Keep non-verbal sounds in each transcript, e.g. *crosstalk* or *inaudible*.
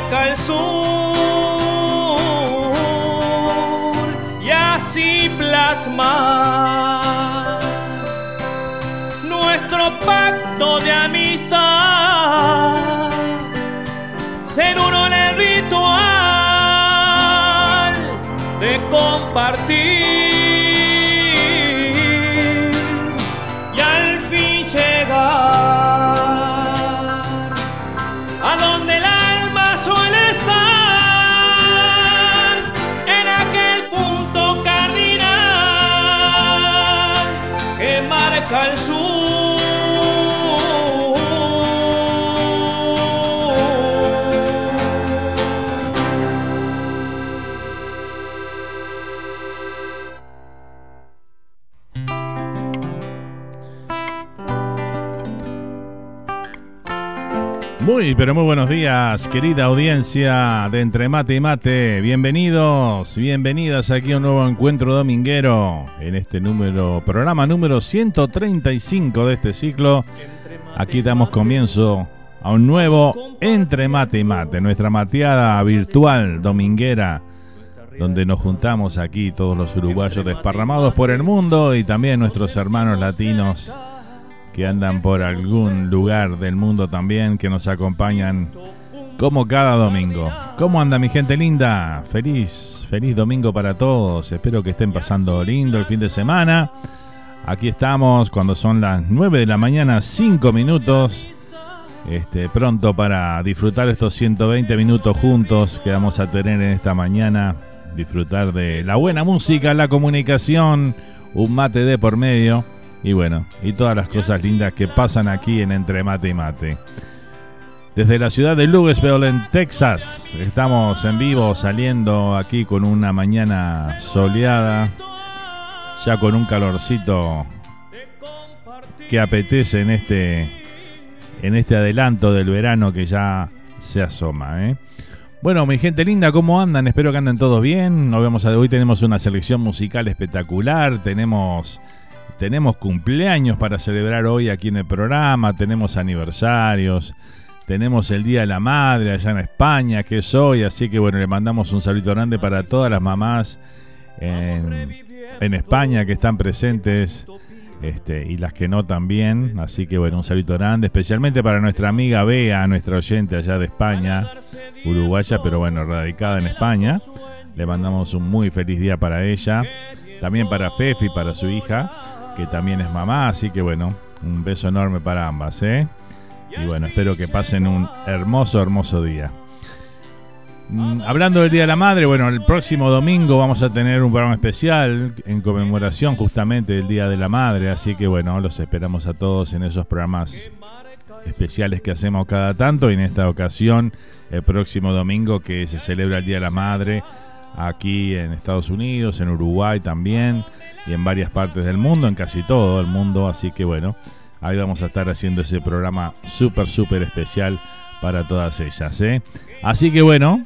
marca el sur. Y así plasmar nuestro pacto de amistad, Muy, pero muy buenos días, querida audiencia de Entre Mate y Mate. Bienvenidos, bienvenidas aquí a un nuevo encuentro dominguero en este número, programa número 135 de este ciclo. Aquí damos comienzo a un nuevo Entre Mate y Mate, nuestra mateada virtual dominguera, donde nos juntamos aquí todos los uruguayos desparramados por el mundo y también nuestros hermanos latinos que andan por algún lugar del mundo también, que nos acompañan como cada domingo. ¿Cómo anda mi gente linda? Feliz, feliz domingo para todos. Espero que estén pasando lindo el fin de semana. Aquí estamos cuando son las 9 de la mañana, 5 minutos. Este, pronto para disfrutar estos 120 minutos juntos que vamos a tener en esta mañana. Disfrutar de la buena música, la comunicación, un mate de por medio y bueno, y todas las cosas lindas que pasan aquí en Entre Mate y Mate. Desde la ciudad de Louisville, en Texas, estamos en vivo saliendo aquí con una mañana soleada, ya con un calorcito que apetece en este, en este adelanto del verano que ya se asoma. ¿eh? Bueno, mi gente linda, ¿cómo andan? Espero que anden todos bien. Hoy, hoy tenemos una selección musical espectacular, tenemos tenemos cumpleaños para celebrar hoy aquí en el programa, tenemos aniversarios, tenemos el Día de la Madre allá en España, que es hoy, así que bueno, le mandamos un saludo grande para todas las mamás en, España que están presentes. Este, y las que no también. Así que bueno, un saludo grande, especialmente para nuestra amiga Bea, nuestra oyente allá de España, uruguaya, pero bueno, radicada en España. Le mandamos un muy feliz día para ella. También para Fefi, para su hija que también es mamá, así que bueno, un beso enorme para ambas, ¿eh? Y bueno, espero que pasen un hermoso, hermoso día. Mm, hablando del Día de la Madre, bueno, el próximo domingo vamos a tener un programa especial en conmemoración justamente del Día de la Madre, así que bueno, los esperamos a todos en esos programas especiales que hacemos cada tanto y en esta ocasión el próximo domingo que se celebra el Día de la Madre aquí en Estados Unidos, en Uruguay también y en varias partes del mundo, en casi todo el mundo. Así que bueno, ahí vamos a estar haciendo ese programa súper, súper especial para todas ellas. ¿eh? Así que bueno,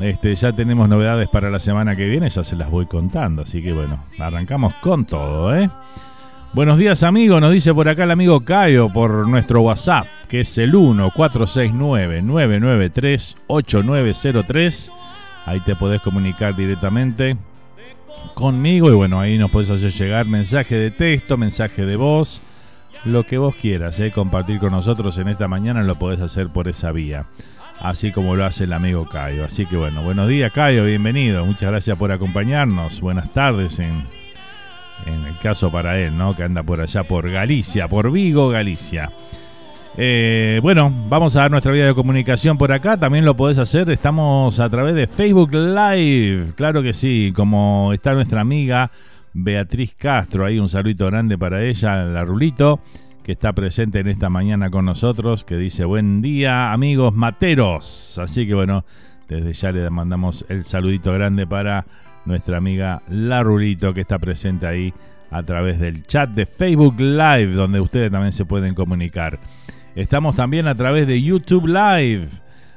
este, ya tenemos novedades para la semana que viene, ya se las voy contando. Así que bueno, arrancamos con todo. ¿eh? Buenos días amigos, nos dice por acá el amigo Cayo por nuestro WhatsApp, que es el 1-469-993-8903. Ahí te podés comunicar directamente conmigo y bueno, ahí nos podés hacer llegar mensaje de texto, mensaje de voz, lo que vos quieras, ¿eh? compartir con nosotros en esta mañana lo podés hacer por esa vía, así como lo hace el amigo Cayo. Así que bueno, buenos días Cayo, bienvenido, muchas gracias por acompañarnos, buenas tardes en, en el caso para él, ¿no? que anda por allá por Galicia, por Vigo, Galicia. Eh, bueno, vamos a dar nuestra vía de comunicación por acá. También lo podés hacer. Estamos a través de Facebook Live. Claro que sí. Como está nuestra amiga Beatriz Castro. Ahí un saludito grande para ella, la Rulito, que está presente en esta mañana con nosotros. Que dice: Buen día, amigos materos. Así que bueno, desde ya le mandamos el saludito grande para nuestra amiga La Rulito, que está presente ahí a través del chat de Facebook Live, donde ustedes también se pueden comunicar. Estamos también a través de YouTube Live.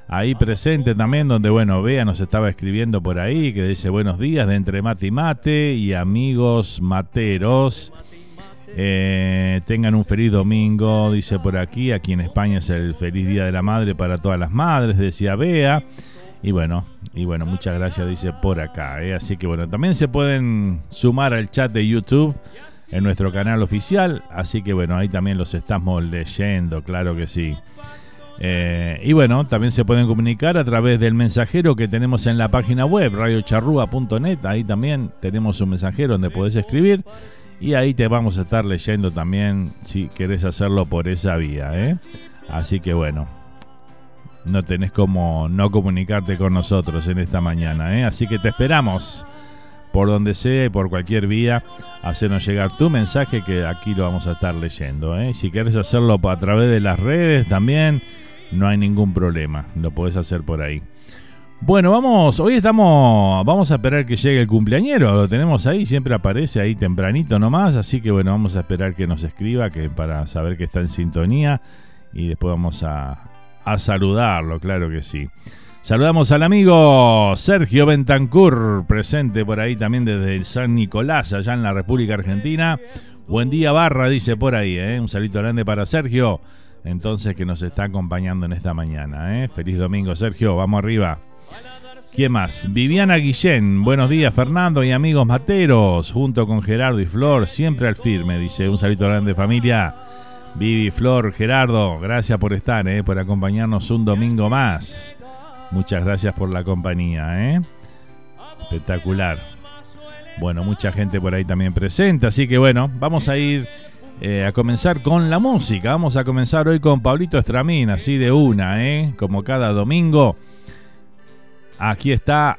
Ahí presente también, donde, bueno, Bea nos estaba escribiendo por ahí, que dice buenos días de entre mate y mate y amigos materos. Eh, tengan un feliz domingo, dice por aquí. Aquí en España es el feliz Día de la Madre para todas las madres, decía Bea. Y bueno, y bueno, muchas gracias, dice por acá. Eh. Así que bueno, también se pueden sumar al chat de YouTube en nuestro canal oficial. Así que bueno, ahí también los estamos leyendo, claro que sí. Eh, y bueno, también se pueden comunicar a través del mensajero que tenemos en la página web, radiocharrúa.net. Ahí también tenemos un mensajero donde podés escribir. Y ahí te vamos a estar leyendo también si querés hacerlo por esa vía. ¿eh? Así que bueno, no tenés como no comunicarte con nosotros en esta mañana. ¿eh? Así que te esperamos por donde sea y por cualquier vía, hacernos llegar tu mensaje que aquí lo vamos a estar leyendo. ¿eh? Si quieres hacerlo a través de las redes también, no hay ningún problema, lo puedes hacer por ahí. Bueno, vamos, hoy estamos, vamos a esperar que llegue el cumpleañero, lo tenemos ahí, siempre aparece ahí tempranito nomás, así que bueno, vamos a esperar que nos escriba que para saber que está en sintonía y después vamos a saludarlo, claro que sí. Saludamos al amigo Sergio Bentancur, presente por ahí también desde el San Nicolás, allá en la República Argentina. Buen día, Barra, dice por ahí, ¿eh? Un saludo grande para Sergio, entonces que nos está acompañando en esta mañana, ¿eh? Feliz domingo, Sergio, vamos arriba. ¿Quién más? Viviana Guillén, buenos días, Fernando y amigos materos, junto con Gerardo y Flor, siempre al firme, dice. Un saludo grande, familia. Vivi, Flor, Gerardo, gracias por estar, eh, por acompañarnos un domingo más. Muchas gracias por la compañía, ¿eh? Espectacular. Bueno, mucha gente por ahí también presente, así que bueno, vamos a ir eh, a comenzar con la música. Vamos a comenzar hoy con Pablito Estramín, así de una, ¿eh? Como cada domingo. Aquí está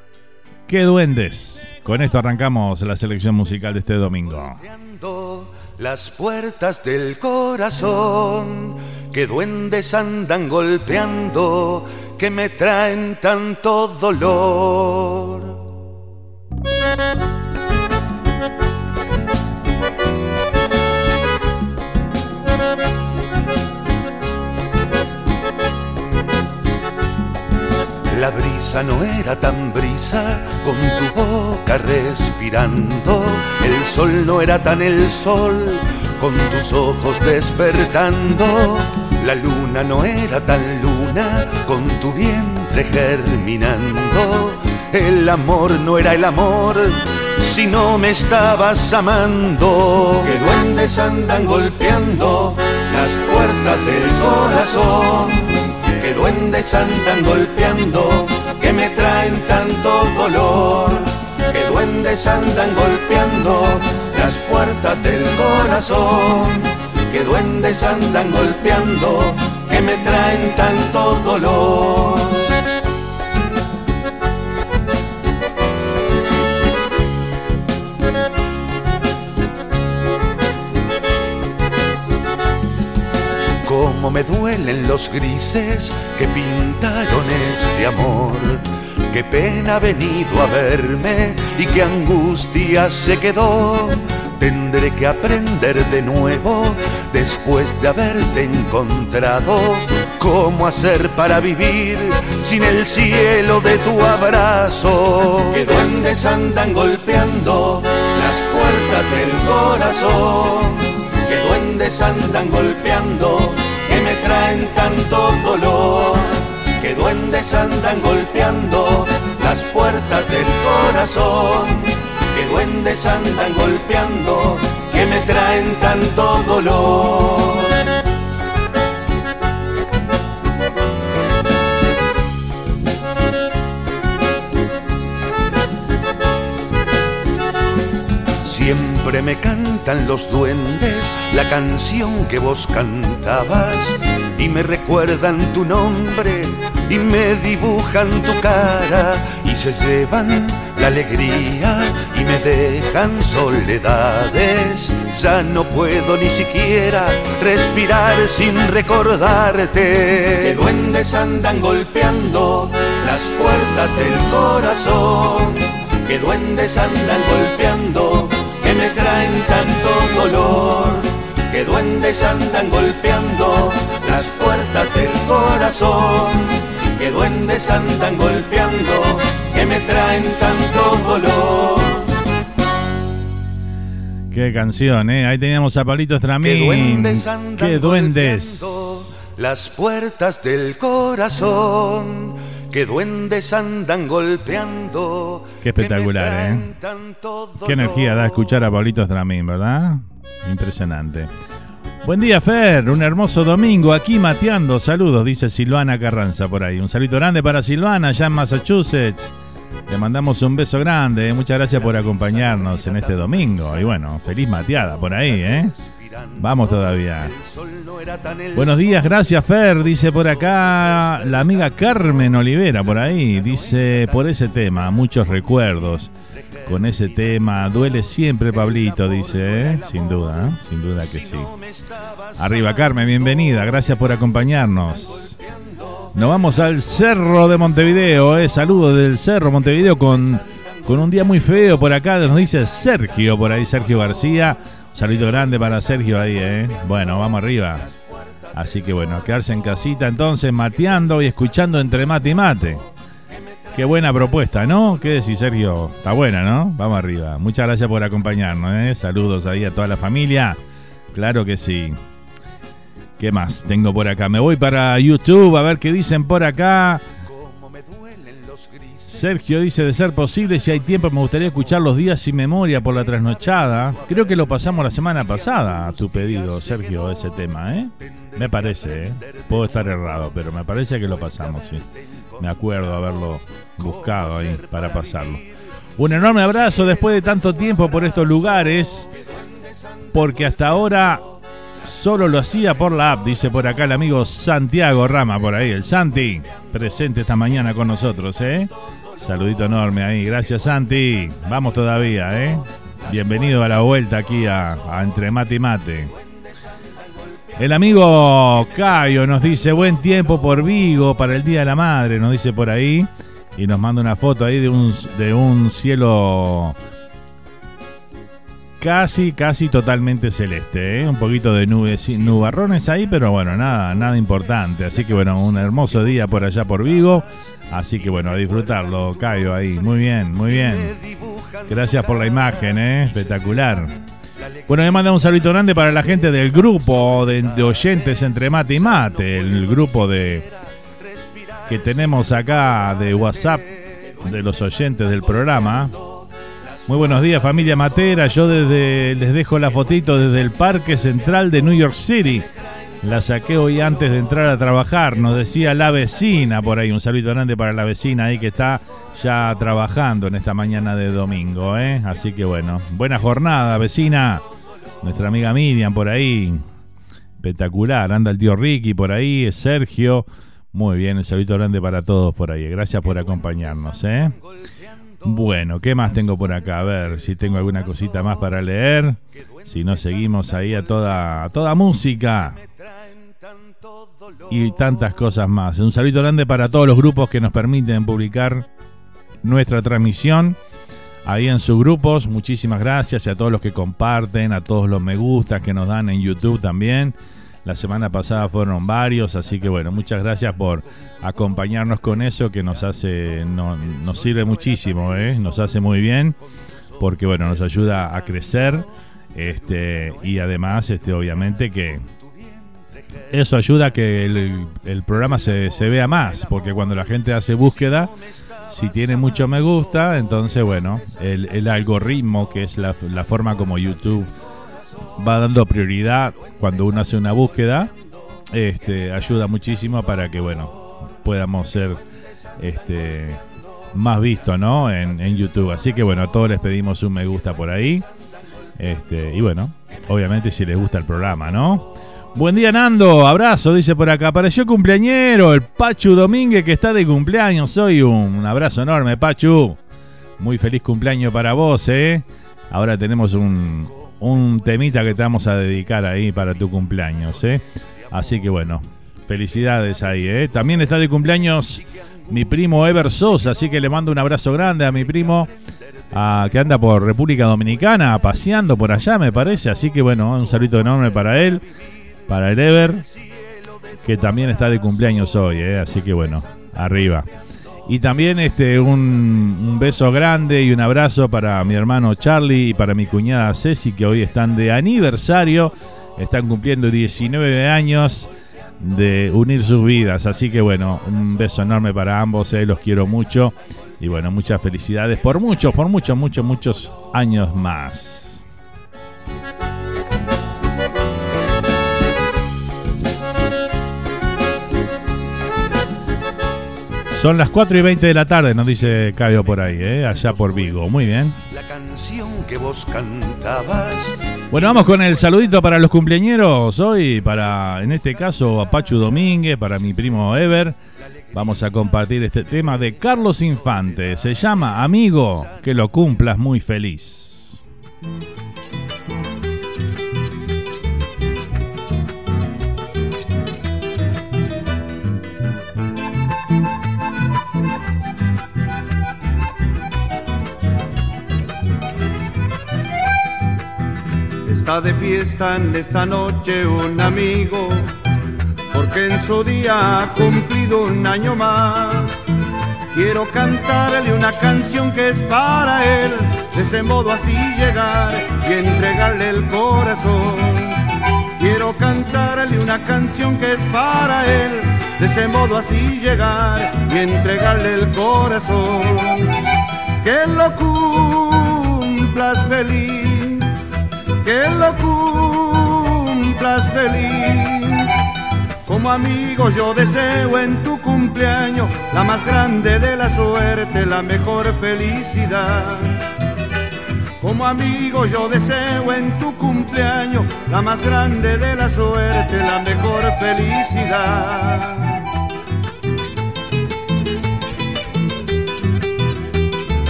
¡Qué duendes! Con esto arrancamos la selección musical de este domingo. Las puertas del corazón, que duendes andan golpeando, que me traen tanto dolor. La brisa no era tan brisa con tu boca respirando. El sol no era tan el sol con tus ojos despertando. La luna no era tan luna con tu vientre germinando. El amor no era el amor si no me estabas amando. Que duendes andan golpeando las puertas del corazón que duendes andan golpeando, que me traen tanto dolor, que duendes andan golpeando las puertas del corazón, que duendes andan golpeando, que me traen tanto dolor. Cómo me duelen los grises que pintaron este amor. Qué pena ha venido a verme y qué angustia se quedó. Tendré que aprender de nuevo después de haberte encontrado. ¿Cómo hacer para vivir sin el cielo de tu abrazo? Que duendes andan golpeando las puertas del corazón que duendes andan golpeando, que me traen tanto dolor, que duendes andan golpeando las puertas del corazón, que duendes andan golpeando, que me traen tanto dolor. Siempre me cantan los duendes la canción que vos cantabas y me recuerdan tu nombre y me dibujan tu cara y se llevan la alegría y me dejan soledades. Ya no puedo ni siquiera respirar sin recordarte. Que duendes andan golpeando las puertas del corazón. Que duendes andan golpeando que me traen tanto dolor, que duendes andan golpeando las puertas del corazón, que duendes andan golpeando, que me traen tanto dolor. Qué canción, ¿eh? Ahí teníamos a Pablito Estramín. Que duendes andan Qué duendes. Las puertas del corazón que duendes andan golpeando. Qué espectacular, ¿eh? Qué energía da escuchar a Pablito Stramín, ¿verdad? Impresionante. Buen día, Fer. Un hermoso domingo aquí mateando. Saludos, dice Silvana Carranza por ahí. Un saludo grande para Silvana, allá en Massachusetts. Le mandamos un beso grande. ¿eh? Muchas gracias por acompañarnos en este domingo. Y bueno, feliz mateada por ahí, ¿eh? Vamos todavía. Buenos días, gracias Fer, dice por acá la amiga Carmen Olivera por ahí, dice por ese tema, muchos recuerdos. Con ese tema, duele siempre Pablito, dice, ¿eh? sin duda, ¿eh? sin duda que sí. Arriba Carmen, bienvenida, gracias por acompañarnos. Nos vamos al Cerro de Montevideo, ¿eh? saludos del Cerro Montevideo con, con un día muy feo por acá, nos dice Sergio por ahí, Sergio García. Saludo grande para Sergio ahí, ¿eh? Bueno, vamos arriba. Así que bueno, quedarse en casita entonces, mateando y escuchando entre mate y mate. Qué buena propuesta, ¿no? ¿Qué decís, Sergio? Está buena, ¿no? Vamos arriba. Muchas gracias por acompañarnos, ¿eh? Saludos ahí a toda la familia. Claro que sí. ¿Qué más tengo por acá? Me voy para YouTube a ver qué dicen por acá. Sergio dice, de ser posible, si hay tiempo, me gustaría escuchar los días sin memoria por la trasnochada. Creo que lo pasamos la semana pasada, a tu pedido, Sergio, ese tema, ¿eh? Me parece, ¿eh? Puedo estar errado, pero me parece que lo pasamos, sí. Me acuerdo haberlo buscado ahí para pasarlo. Un enorme abrazo después de tanto tiempo por estos lugares, porque hasta ahora solo lo hacía por la app, dice por acá el amigo Santiago Rama, por ahí, el Santi, presente esta mañana con nosotros, ¿eh? Saludito enorme ahí, gracias Santi, vamos todavía, ¿eh? Bienvenido a la vuelta aquí a, Entre Mate y Mate. El amigo Cayo nos dice buen tiempo por Vigo para el Día de la Madre, nos dice por ahí. Y nos manda una foto ahí de un, de un cielo casi, casi totalmente celeste. ¿eh? Un poquito de nubes, nubarrones ahí, pero bueno, nada, nada importante. Así que bueno, un hermoso día por allá por Vigo. Así que bueno, a disfrutarlo, Cayo ahí. Muy bien, muy bien. Gracias por la imagen, ¿eh? espectacular. Bueno, me manda un saludo grande para la gente del grupo de, oyentes entre mate y mate, el grupo de que tenemos acá de WhatsApp de los oyentes del programa. Muy buenos días familia Matera, yo desde les dejo la fotito desde el Parque Central de New York City. La saqué hoy antes de entrar a trabajar, nos decía la vecina por ahí. Un saludo grande para la vecina ahí que está ya trabajando en esta mañana de domingo. ¿eh? Así que bueno, buena jornada, vecina. Nuestra amiga Miriam por ahí. Espectacular. Anda el tío Ricky por ahí, Sergio. Muy bien, un saludo grande para todos por ahí. Gracias por acompañarnos. ¿eh? Bueno, ¿qué más tengo por acá? A ver si tengo alguna cosita más para leer. Si no, seguimos ahí a toda, toda música y tantas cosas más. Un saludo grande para todos los grupos que nos permiten publicar nuestra transmisión ahí en sus grupos. Muchísimas gracias y a todos los que comparten, a todos los me gusta que nos dan en YouTube también. La semana pasada fueron varios, así que bueno, muchas gracias por acompañarnos con eso que nos hace, nos sirve muchísimo, ¿eh? nos hace muy bien, porque bueno, nos ayuda a crecer, este, y además, este, obviamente que eso ayuda a que el, programa se, vea más, porque cuando la gente hace búsqueda, si tiene mucho me gusta, entonces bueno, el, algoritmo, que es la, forma como YouTube va dando prioridad cuando uno hace una búsqueda, este, ayuda muchísimo para que bueno, podamos ser este, más vistos ¿no? en, YouTube. Así que bueno, a todos les pedimos un me gusta por ahí. Este, y bueno, obviamente si les gusta el programa, ¿no? Buen día, Nando. Abrazo, dice por acá. Apareció cumpleañero, el Pachu Domínguez, que está de cumpleaños. Soy un abrazo enorme, Pachu. Muy feliz cumpleaños para vos, ¿eh? Ahora tenemos un, un temita que te vamos a dedicar ahí para tu cumpleaños, ¿eh? Así que bueno, felicidades ahí, ¿eh? También está de cumpleaños mi primo Ever Sosa, así que le mando un abrazo grande a mi primo que anda por República Dominicana, paseando por allá, me parece. Así que bueno, un saludo enorme para él para el Ever, que también está de cumpleaños hoy, ¿eh? así que bueno, arriba. Y también este, un, beso grande y un abrazo para mi hermano Charlie y para mi cuñada Ceci, que hoy están de aniversario, están cumpliendo 19 años de unir sus vidas. Así que bueno, un beso enorme para ambos, ¿eh? los quiero mucho. Y bueno, muchas felicidades por muchos, por muchos, muchos, muchos años más. Son las 4 y 20 de la tarde, nos dice Caio por ahí, ¿eh? allá por Vigo. Muy bien. La canción que vos cantabas. Bueno, vamos con el saludito para los cumpleañeros hoy, para en este caso a Pachu Domínguez, para mi primo Ever. Vamos a compartir este tema de Carlos Infante. Se llama Amigo, que lo cumplas muy feliz. De fiesta en esta noche un amigo, porque en su día ha cumplido un año más. Quiero cantarle una canción que es para él, de ese modo así llegar y entregarle el corazón. Quiero cantarle una canción que es para él, de ese modo así llegar y entregarle el corazón. Que lo cumplas feliz, que lo cumplas feliz. Como amigo yo deseo en tu cumpleaños la más grande de la suerte, la mejor felicidad. Como amigo yo deseo en tu cumpleaños la más grande de la suerte, la mejor felicidad.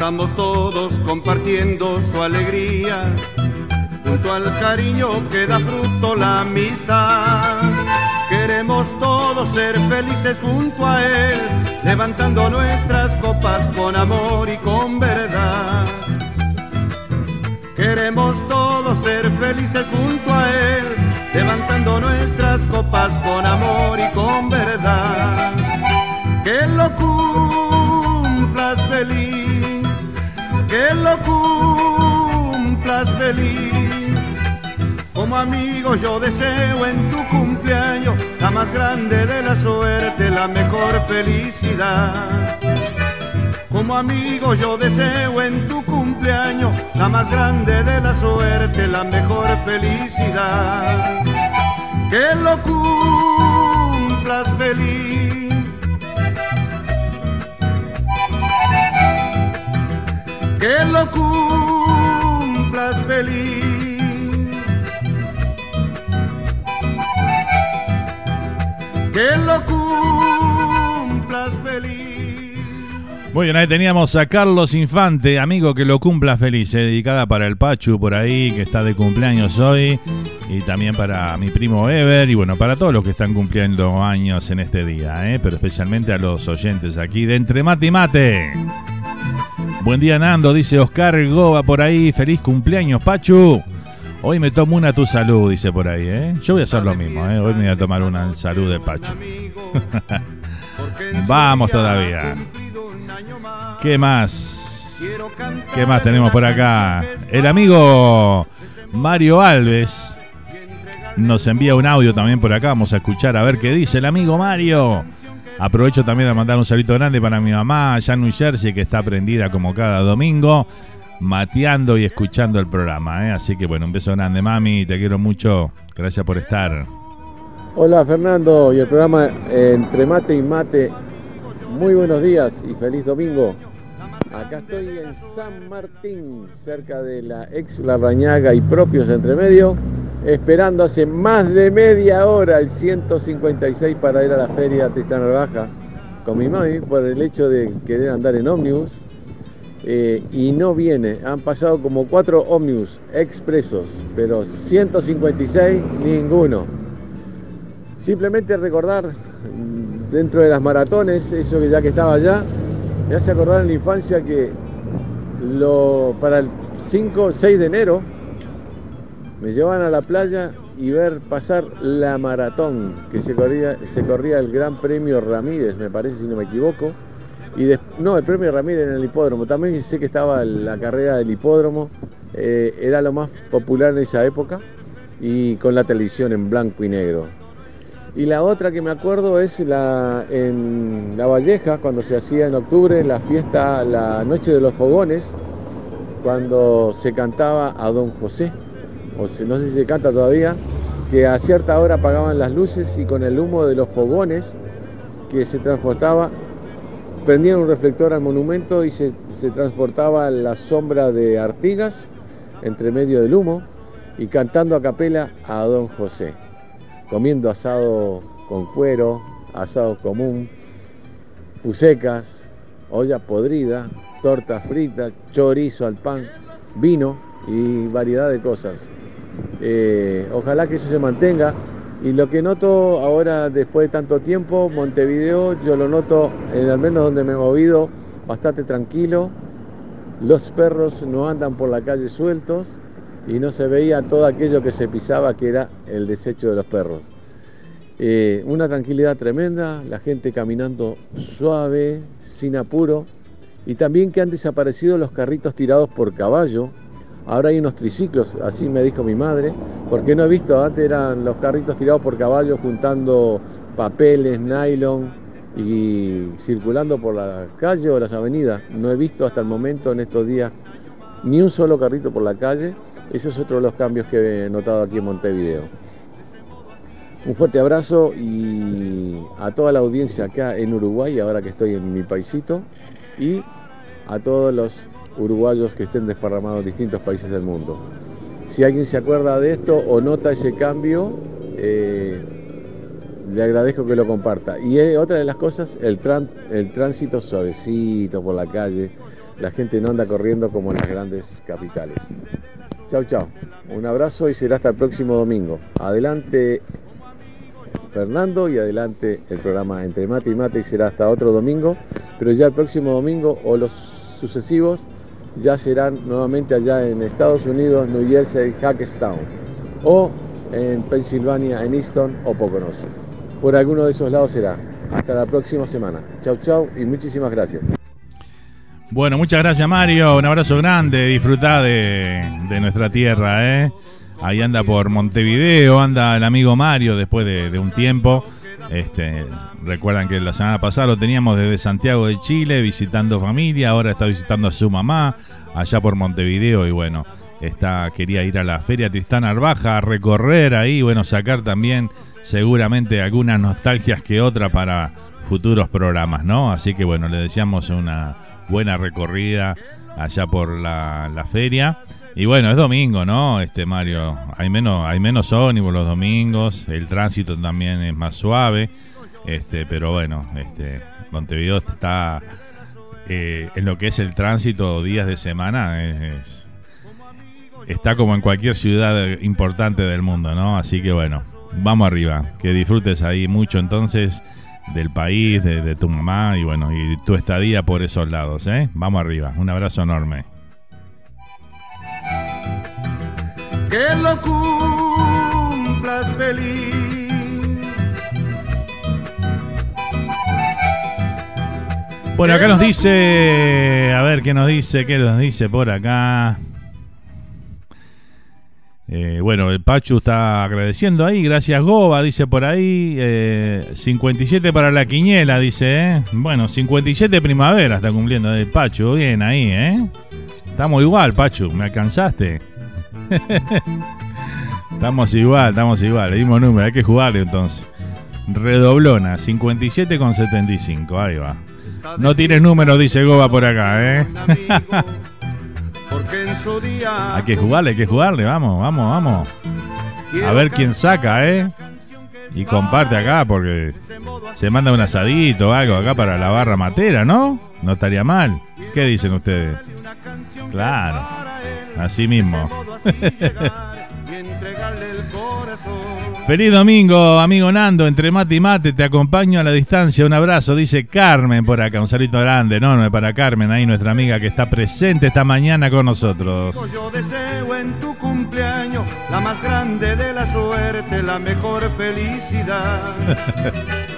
Estamos todos compartiendo su alegría junto al cariño que da fruto la amistad. Queremos todos ser felices junto a Él, levantando nuestras copas con amor y con verdad. Queremos todos ser felices junto a Él, levantando nuestras copas con amor y con verdad. Que lo que lo cumplas feliz como amigo yo deseo en tu cumpleaños la más grande de la suerte, la mejor felicidad. Como amigo yo deseo en tu cumpleaños la más grande de la suerte, la mejor felicidad. Que lo cumplas feliz. Que lo cumplas feliz. que lo cumplas feliz. Muy bien, ahí teníamos a Carlos Infante, amigo que lo cumpla feliz, eh, dedicada para el Pachu por ahí, que está de cumpleaños hoy, y también para mi primo Ever, y bueno, para todos los que están cumpliendo años en este día, eh, pero especialmente a los oyentes aquí de Entre Mate y Mate. Buen día Nando, dice Oscar Goba por ahí, feliz cumpleaños Pachu. Hoy me tomo una tu salud, dice por ahí, ¿eh? Yo voy a hacer lo mismo, ¿eh? Hoy me voy a tomar una salud de Pacho. *laughs* Vamos todavía. ¿Qué más? ¿Qué más tenemos por acá? El amigo Mario Alves nos envía un audio también por acá. Vamos a escuchar a ver qué dice el amigo Mario. Aprovecho también a mandar un saludo grande para mi mamá allá en New Jersey, que está prendida como cada domingo mateando y escuchando el programa. ¿eh? Así que bueno, un beso grande, mami. Te quiero mucho. Gracias por estar. Hola Fernando y el programa Entre Mate y Mate. Muy buenos días y feliz domingo. Acá estoy en San Martín, cerca de la ex Larrañaga y propios Entremedio, esperando hace más de media hora el 156 para ir a la feria Tristán Baja con mi mami por el hecho de querer andar en ómnibus eh, y no viene. Han pasado como cuatro ómnibus expresos, pero 156 ninguno. Simplemente recordar mm, dentro de las maratones, eso que ya que estaba allá, me hace acordar en la infancia que lo, para el 5, 6 de enero me llevaban a la playa y ver pasar la maratón que se corría, se corría el Gran Premio Ramírez, me parece si no me equivoco y no, el premio Ramírez en el hipódromo. También sé que estaba la carrera del hipódromo. Eh, era lo más popular en esa época. Y con la televisión en blanco y negro. Y la otra que me acuerdo es la, en La Valleja, cuando se hacía en octubre la fiesta, la Noche de los Fogones, cuando se cantaba a Don José, o no sé si se canta todavía, que a cierta hora apagaban las luces y con el humo de los fogones que se transportaba prendían un reflector al monumento y se, transportaba la sombra de Artigas entre medio del humo y cantando a capela a Don José, comiendo asado con cuero, asado común, pusecas, olla podrida, torta frita, chorizo al pan, vino y variedad de cosas. Eh, ojalá que eso se mantenga y lo que noto ahora, después de tanto tiempo, Montevideo, yo lo noto, en al menos donde me he movido, bastante tranquilo. Los perros no andan por la calle sueltos y no se veía todo aquello que se pisaba que era el desecho de los perros. Eh, una tranquilidad tremenda, la gente caminando suave, sin apuro, y también que han desaparecido los carritos tirados por caballo. Ahora hay unos triciclos, así me dijo mi madre, porque no he visto, antes eran los carritos tirados por caballo juntando papeles, nylon y circulando por la calle o las avenidas. No he visto hasta el momento en estos días ni un solo carrito por la calle. Ese es otro de los cambios que he notado aquí en Montevideo. Un fuerte abrazo y a toda la audiencia acá en Uruguay, ahora que estoy en mi paisito, y a todos los uruguayos que estén desparramados en distintos países del mundo. Si alguien se acuerda de esto o nota ese cambio, eh, le agradezco que lo comparta. Y otra de las cosas, el, el tránsito suavecito por la calle, la gente no anda corriendo como en las grandes capitales. Chao, chao. Un abrazo y será hasta el próximo domingo. Adelante Fernando y adelante el programa Entre Mate y Mate y será hasta otro domingo, pero ya el próximo domingo o los sucesivos ya serán nuevamente allá en Estados Unidos, New Jersey, Hackettstown o en Pensilvania, en Easton o Poconos. Por alguno de esos lados será. Hasta la próxima semana. Chau, chau y muchísimas gracias. Bueno, muchas gracias Mario, un abrazo grande, disfruta de, nuestra tierra, ¿eh? Ahí anda por Montevideo, anda el amigo Mario después de, un tiempo. Este, recuerdan que la semana pasada lo teníamos desde Santiago de Chile visitando familia, ahora está visitando a su mamá allá por Montevideo y bueno, está quería ir a la Feria Tristán Arbaja a recorrer ahí, bueno, sacar también seguramente algunas nostalgias que otra para futuros programas, ¿no? Así que bueno, le deseamos una buena recorrida allá por la, feria. Y bueno, es domingo, ¿no? Este Mario, hay menos, hay menos ónibus los domingos, el tránsito también es más suave, este, pero bueno, este, Montevideo está eh, en lo que es el tránsito días de semana, es, está como en cualquier ciudad importante del mundo, ¿no? Así que bueno, vamos arriba, que disfrutes ahí mucho entonces del país, de, tu mamá y bueno, y tu estadía por esos lados, ¿eh? Vamos arriba, un abrazo enorme. Que lo cumplas feliz. Bueno, acá nos dice, a ver qué nos dice, qué nos dice por acá. Eh, bueno, el Pachu está agradeciendo ahí. Gracias, Goba, dice por ahí. 57 eh, para la quiniela, dice. Eh. Bueno, 57 primavera está cumpliendo el Pachu. Bien ahí, ¿eh? Estamos igual, Pachu. Me alcanzaste. *laughs* estamos igual, estamos igual. Le dimos número. Hay que jugarle entonces. Redoblona, 57 con 75. Ahí va. No tienes número, dice Goba por acá, ¿eh? *laughs* Hay que jugarle, hay que jugarle, vamos, vamos, vamos. A ver quién saca, ¿eh? Y comparte acá porque se manda un asadito o algo acá para la barra matera, ¿no? No estaría mal. ¿Qué dicen ustedes? Claro, así mismo. *laughs* Feliz domingo, amigo Nando, entre mate y mate, te acompaño a la distancia, un abrazo, dice Carmen por acá, un saludo grande, no, no es para Carmen, ahí nuestra amiga que está presente esta mañana con nosotros. Yo deseo en tu cumpleaños la más grande de la suerte, la mejor felicidad. *laughs*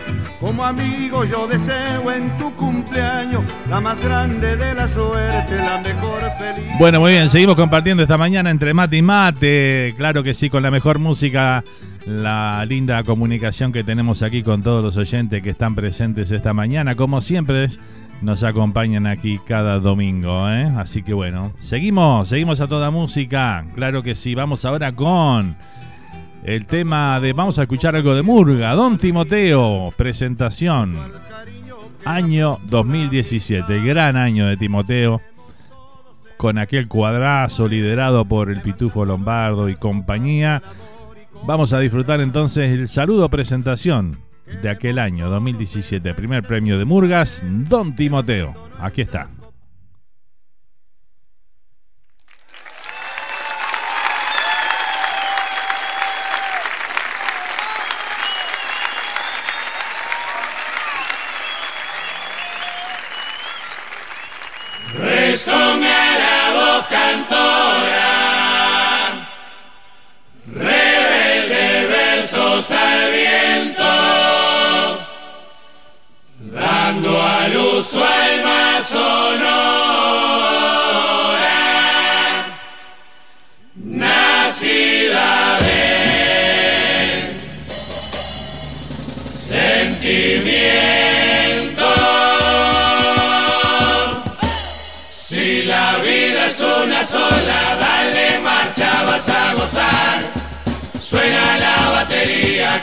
Como amigo yo deseo en tu cumpleaños la más grande de la suerte, la mejor felicidad. Bueno, muy bien, seguimos compartiendo esta mañana entre mate y mate, claro que sí, con la mejor música, la linda comunicación que tenemos aquí con todos los oyentes que están presentes esta mañana, como siempre nos acompañan aquí cada domingo, ¿eh? así que bueno, seguimos, seguimos a toda música, claro que sí, vamos ahora con el tema de vamos a escuchar algo de Murga, Don Timoteo, presentación, año 2017, gran año de Timoteo, con aquel cuadrazo liderado por el Pitufo Lombardo y compañía. Vamos a disfrutar entonces el saludo presentación de aquel año 2017, primer premio de Murgas, Don Timoteo. Aquí está. Al viento, dando al uso alma sonora, nacida de sentimiento. Si la vida es una sola, dale marcha, vas a gozar. Suena la batería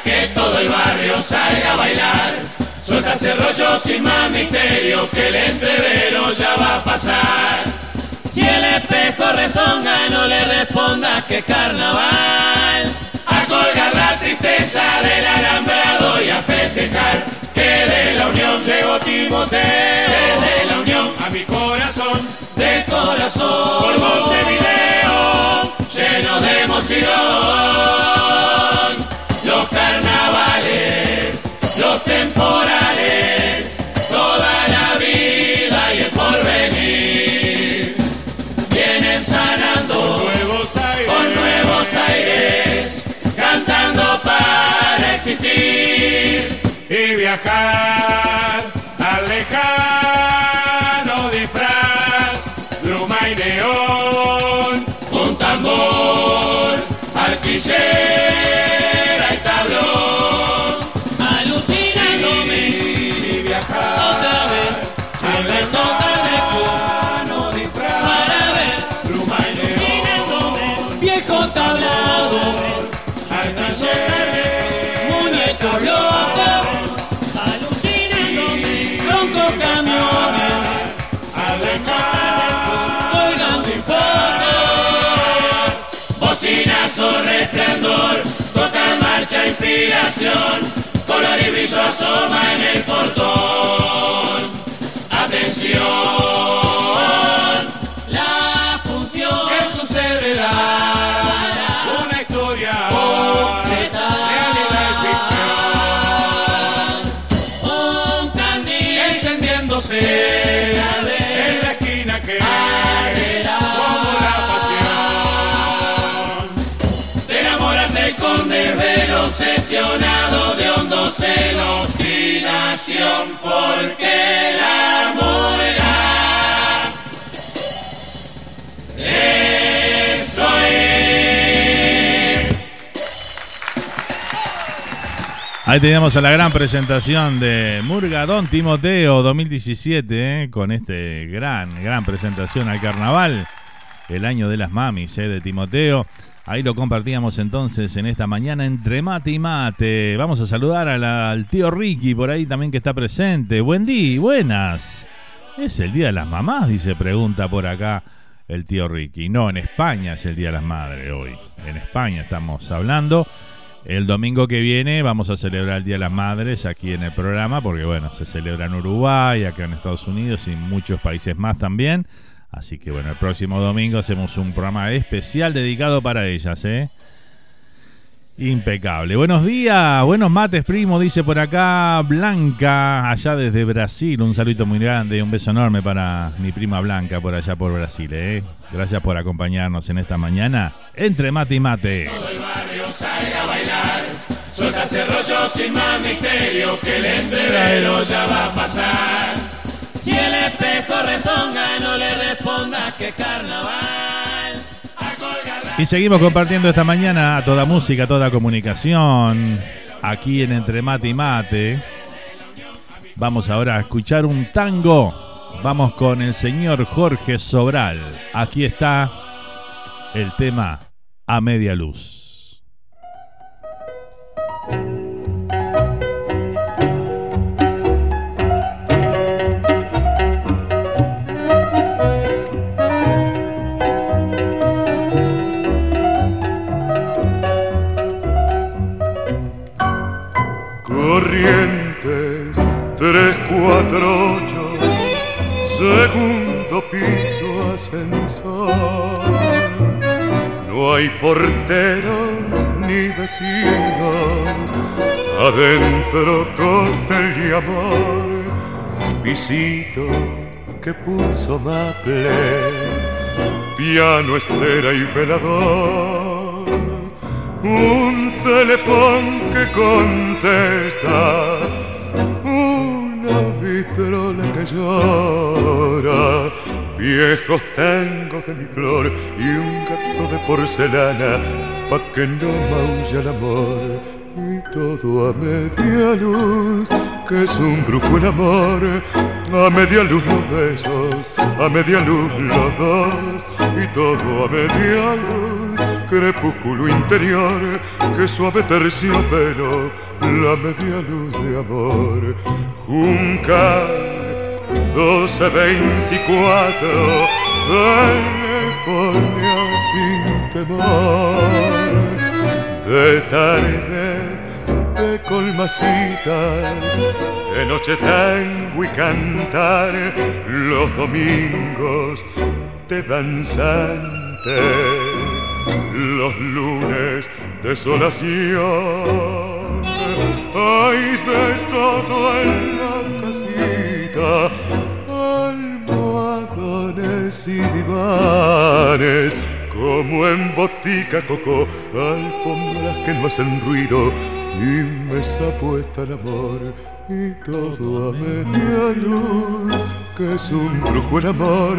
que todo el barrio salga a bailar. Suelta ese rollo sin más misterio, que el entrevero ya va a pasar. Si el espejo rezonga, no le responda que carnaval. A colgar la tristeza del alambrado y a festejar que de la unión llegó Timoteo. Desde la unión a mi corazón, de corazón. Por Montevideo, lleno de emoción. Los carnavales, los temporales, toda la vida y el porvenir. Vienen sanando con nuevos aires, cantando para existir y viajar al lejano disfraz, bruma y neón, un tambor, arquillera y tablón, alucinándome y viajar. Otra vez al lejano Bocinazo resplandor Toca marcha inspiración. Color y brillo asoma en el portón. Atención La función ¿Qué sucederá? Una historia Realidad y ficción. Un candil encendiéndose obsesionado de hondo celo obstinación porque el amor es hoy Ahí teníamos a la gran presentación de Murga Don Timoteo 2017, eh, con este gran, gran presentación al carnaval, el año de las mamis eh, de Timoteo. Ahí lo compartíamos entonces en esta mañana entre mate y mate. Vamos a saludar al tío Ricky por ahí también que está presente. Buen día, buenas. Es el Día de las Mamás, dice, pregunta por acá el tío Ricky. No, en España es el Día de las Madres hoy. En España estamos hablando. El domingo que viene vamos a celebrar el Día de las Madres aquí en el programa, porque bueno, se celebra en Uruguay, acá en Estados Unidos y en muchos países más también. Así que bueno, el próximo domingo hacemos un programa especial dedicado para ellas, ¿eh? Impecable. Buenos días, buenos mates, primo, dice por acá Blanca, allá desde Brasil. Un saludito muy grande y un beso enorme para mi prima Blanca por allá por Brasil, ¿eh? Gracias por acompañarnos en esta mañana entre mate y mate. el barrio salga a bailar. Suelta ese rollo sin más misterio que el entrevero ya va a pasar. Si el espejo rezonga, no le responda que carnaval. Y seguimos compartiendo esta mañana toda música, toda comunicación aquí en Entre Mate y Mate. Vamos ahora a escuchar un tango. Vamos con el señor Jorge Sobral. Aquí está el tema A Media Luz. Corrientes 348, segundo piso ascensor. No hay porteros ni vecinos, adentro cóctel y amor. Visito que puso maple, piano, espera y velador. Un teléfono que contesta, una vitrola que llora, viejos tangos de mi flor y un gato de porcelana pa' que no maulle el amor. Y todo a media luz, que es un brujo el amor, a media luz los besos, a media luz los dos, y todo a media luz, crepúsculo interior, que suave terciopelo, la media luz de amor. Juncar 1224, telefonía sin temor. De tarde, de colmacitas, de noche tango y cantar, los domingos de danzante, los lunes desolación. Hay de todo en la casita, almohadones y divanes, como en botica coco, alfombras que no hacen ruido, y mesa puesta al amor, y todo a media luz, que es un brujo el amor,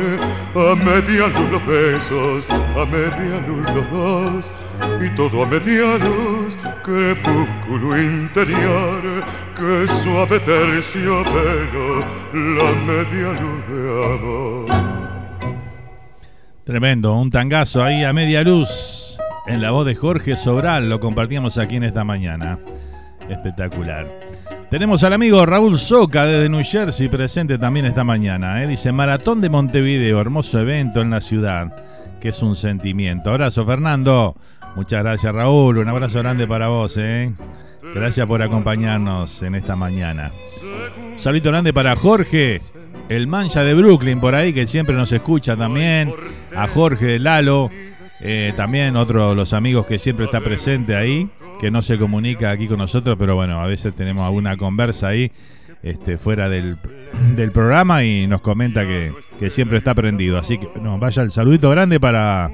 a media luz los besos, a media luz los dos, y todo a media luz, crepúsculo interior, que suave terciopelo, la media luz de amor. Tremendo, un tangazo ahí a media luz en la voz de Jorge Sobral, lo compartíamos aquí en esta mañana. Espectacular. Tenemos al amigo Raúl Soca desde New Jersey presente también esta mañana. ¿eh? Dice Maratón de Montevideo, hermoso evento en la ciudad, que es un sentimiento. Abrazo Fernando. Muchas gracias Raúl, un abrazo grande para vos. ¿eh? Gracias por acompañarnos en esta mañana. Un saludo grande para Jorge, el mancha de Brooklyn por ahí, que siempre nos escucha también. A Jorge Lalo, eh, también otro de los amigos que siempre está presente ahí, que no se comunica aquí con nosotros, pero bueno, a veces tenemos alguna conversa ahí este, fuera del, del programa y nos comenta que, que siempre está prendido. Así que no, vaya el saludito grande para,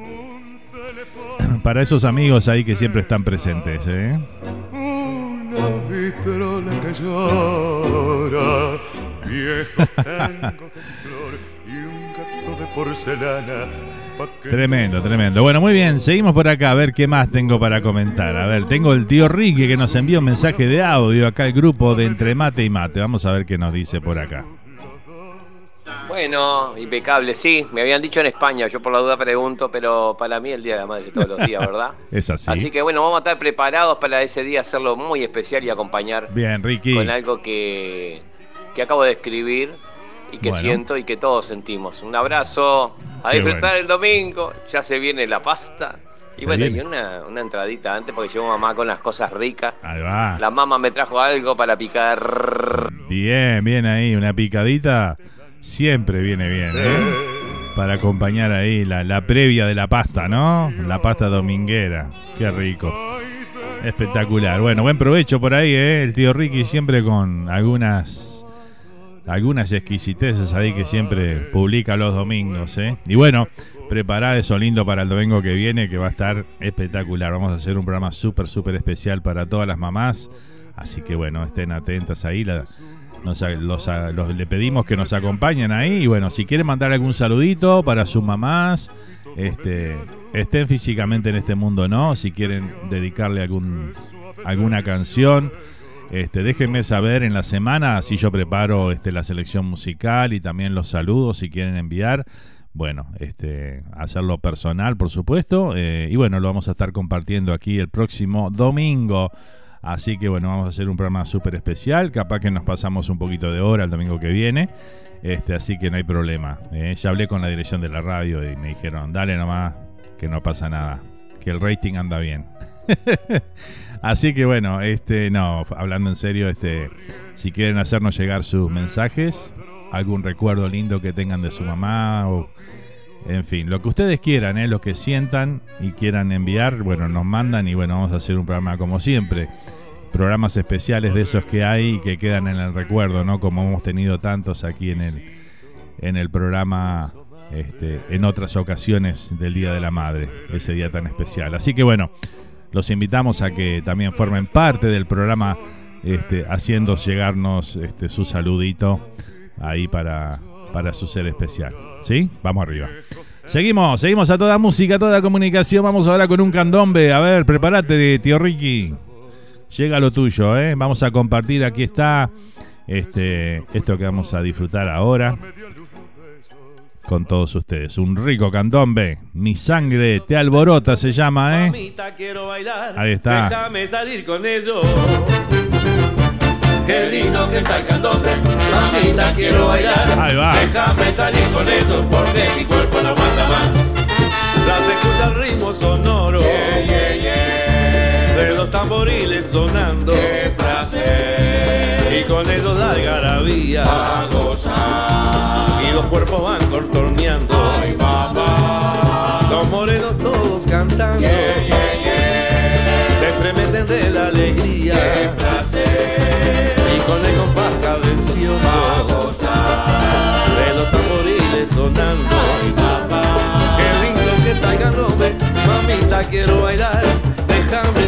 para esos amigos ahí que siempre están presentes. ¿eh? Una vitrola que llora, viejos *laughs* tangos de flor y un gato de porcelana. Tremendo, tremendo. Bueno, muy bien, seguimos por acá a ver qué más tengo para comentar. A ver, tengo el tío Ricky que nos envió un mensaje de audio acá al grupo de Entre Mate y Mate. Vamos a ver qué nos dice por acá. Bueno, impecable, sí. Me habían dicho en España, yo por la duda pregunto, pero para mí el Día de la Madre es todos los días, ¿verdad? *laughs* Es así. Así que bueno, vamos a estar preparados para ese día hacerlo muy especial y acompañar Bien, Ricky. con algo que, que acabo de escribir y que Bueno. siento y que todos sentimos. Un abrazo, a Qué disfrutar bueno. el domingo, ya se viene la pasta. Y Se bueno, viene. y una, una entradita antes porque llegó mamá con las cosas ricas. Ahí va. La mamá me trajo algo para picar. Bien, bien ahí. Una picadita siempre viene bien, ¿eh? Para acompañar ahí la, la previa de la pasta, ¿no? La pasta dominguera. Qué rico. Espectacular. Bueno, buen provecho por ahí, ¿eh? El tío Ricky siempre con algunas algunas exquisiteces ahí que siempre publica los domingos, ¿eh? Y bueno, preparad eso lindo para el domingo que viene, que va a estar espectacular. Vamos a hacer un programa súper, súper especial para todas las mamás. Así que bueno, estén atentas ahí. la- nos, los- los- le pedimos que nos acompañen ahí. Y bueno, si quieren mandar algún saludito para sus mamás, este, estén físicamente en este mundo, ¿no? Si quieren dedicarle algún, alguna canción. Este, déjenme saber en la semana si yo preparo este, la selección musical y también los saludos si quieren enviar. Bueno, este, hacerlo personal, por supuesto. eh, y bueno, lo vamos a estar compartiendo aquí el próximo domingo. Así que bueno, vamos a hacer un programa súper especial. Capaz que nos pasamos un poquito de hora el domingo que viene. Este, así que no hay problema. eh. Ya hablé con la dirección de la radio y me dijeron, dale nomás, que no pasa nada. Que el rating anda bien. *laughs* Así que bueno, este, no, hablando en serio, este, si quieren hacernos llegar sus mensajes, algún recuerdo lindo que tengan de su mamá o en fin, lo que ustedes quieran, ¿eh? lo que sientan y quieran enviar, bueno, nos mandan y bueno, vamos a hacer un programa como siempre. Programas especiales de esos que hay y que quedan en el recuerdo, ¿no? Como hemos tenido tantos aquí en el, en el programa este, en otras ocasiones del Día de la Madre, ese día tan especial. Así que bueno, los invitamos a que también formen parte del programa este, haciendo llegarnos este, su saludito ahí para, para su ser especial. ¿Sí? Vamos arriba. Seguimos, seguimos a toda música, a toda comunicación. Vamos ahora con un candombe. A ver, prepárate, tío Ricky. Llega lo tuyo, ¿eh? Vamos a compartir. Aquí está este, esto que vamos a disfrutar ahora con todos ustedes. Un rico candombe. Mi sangre te alborota se llama, ¿eh? Ahí está. Déjame salir con ellos. Qué lindo que está el candombe, mamita quiero bailar. Ahí va. Déjame salir con ellos porque mi cuerpo no aguanta más. Las escucha el ritmo sonoro de los tamboriles sonando. Qué placer. Y con ellos la algarabía a gozar. Y los cuerpos van contorneando. Ay, mamá. Los morenos todos cantando. Se estremecen de la alegría. Qué placer. Y con el compás cadencioso de los tamboriles sonando. Ay, mamá. Qué lindo que está el mamita quiero bailar.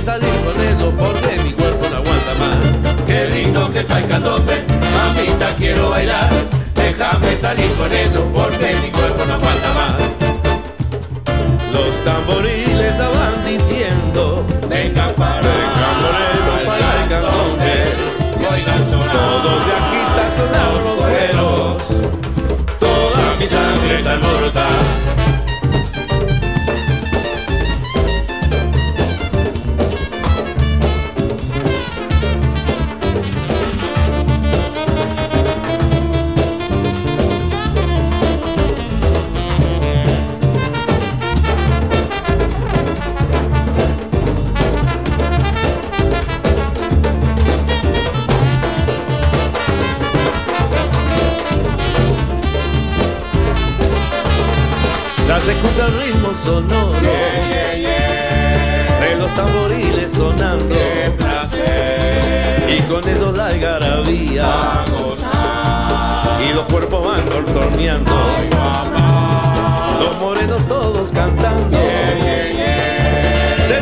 Salir con ellos porque mi cuerpo no aguanta más. Qué lindo que está el candombe, mamita quiero bailar. Déjame salir con ellos porque mi cuerpo no aguanta más. Los tamboriles ya van diciendo Vengan para Vengan morenos para el candombe Oigan sonar Todos se sonar los cueros Toda mi sangre está alborotada escucha el ritmo sonoro. De los tamboriles sonando. Y con eso la algarabía. Y los cuerpos van contorneando. Los morenos todos cantando. Se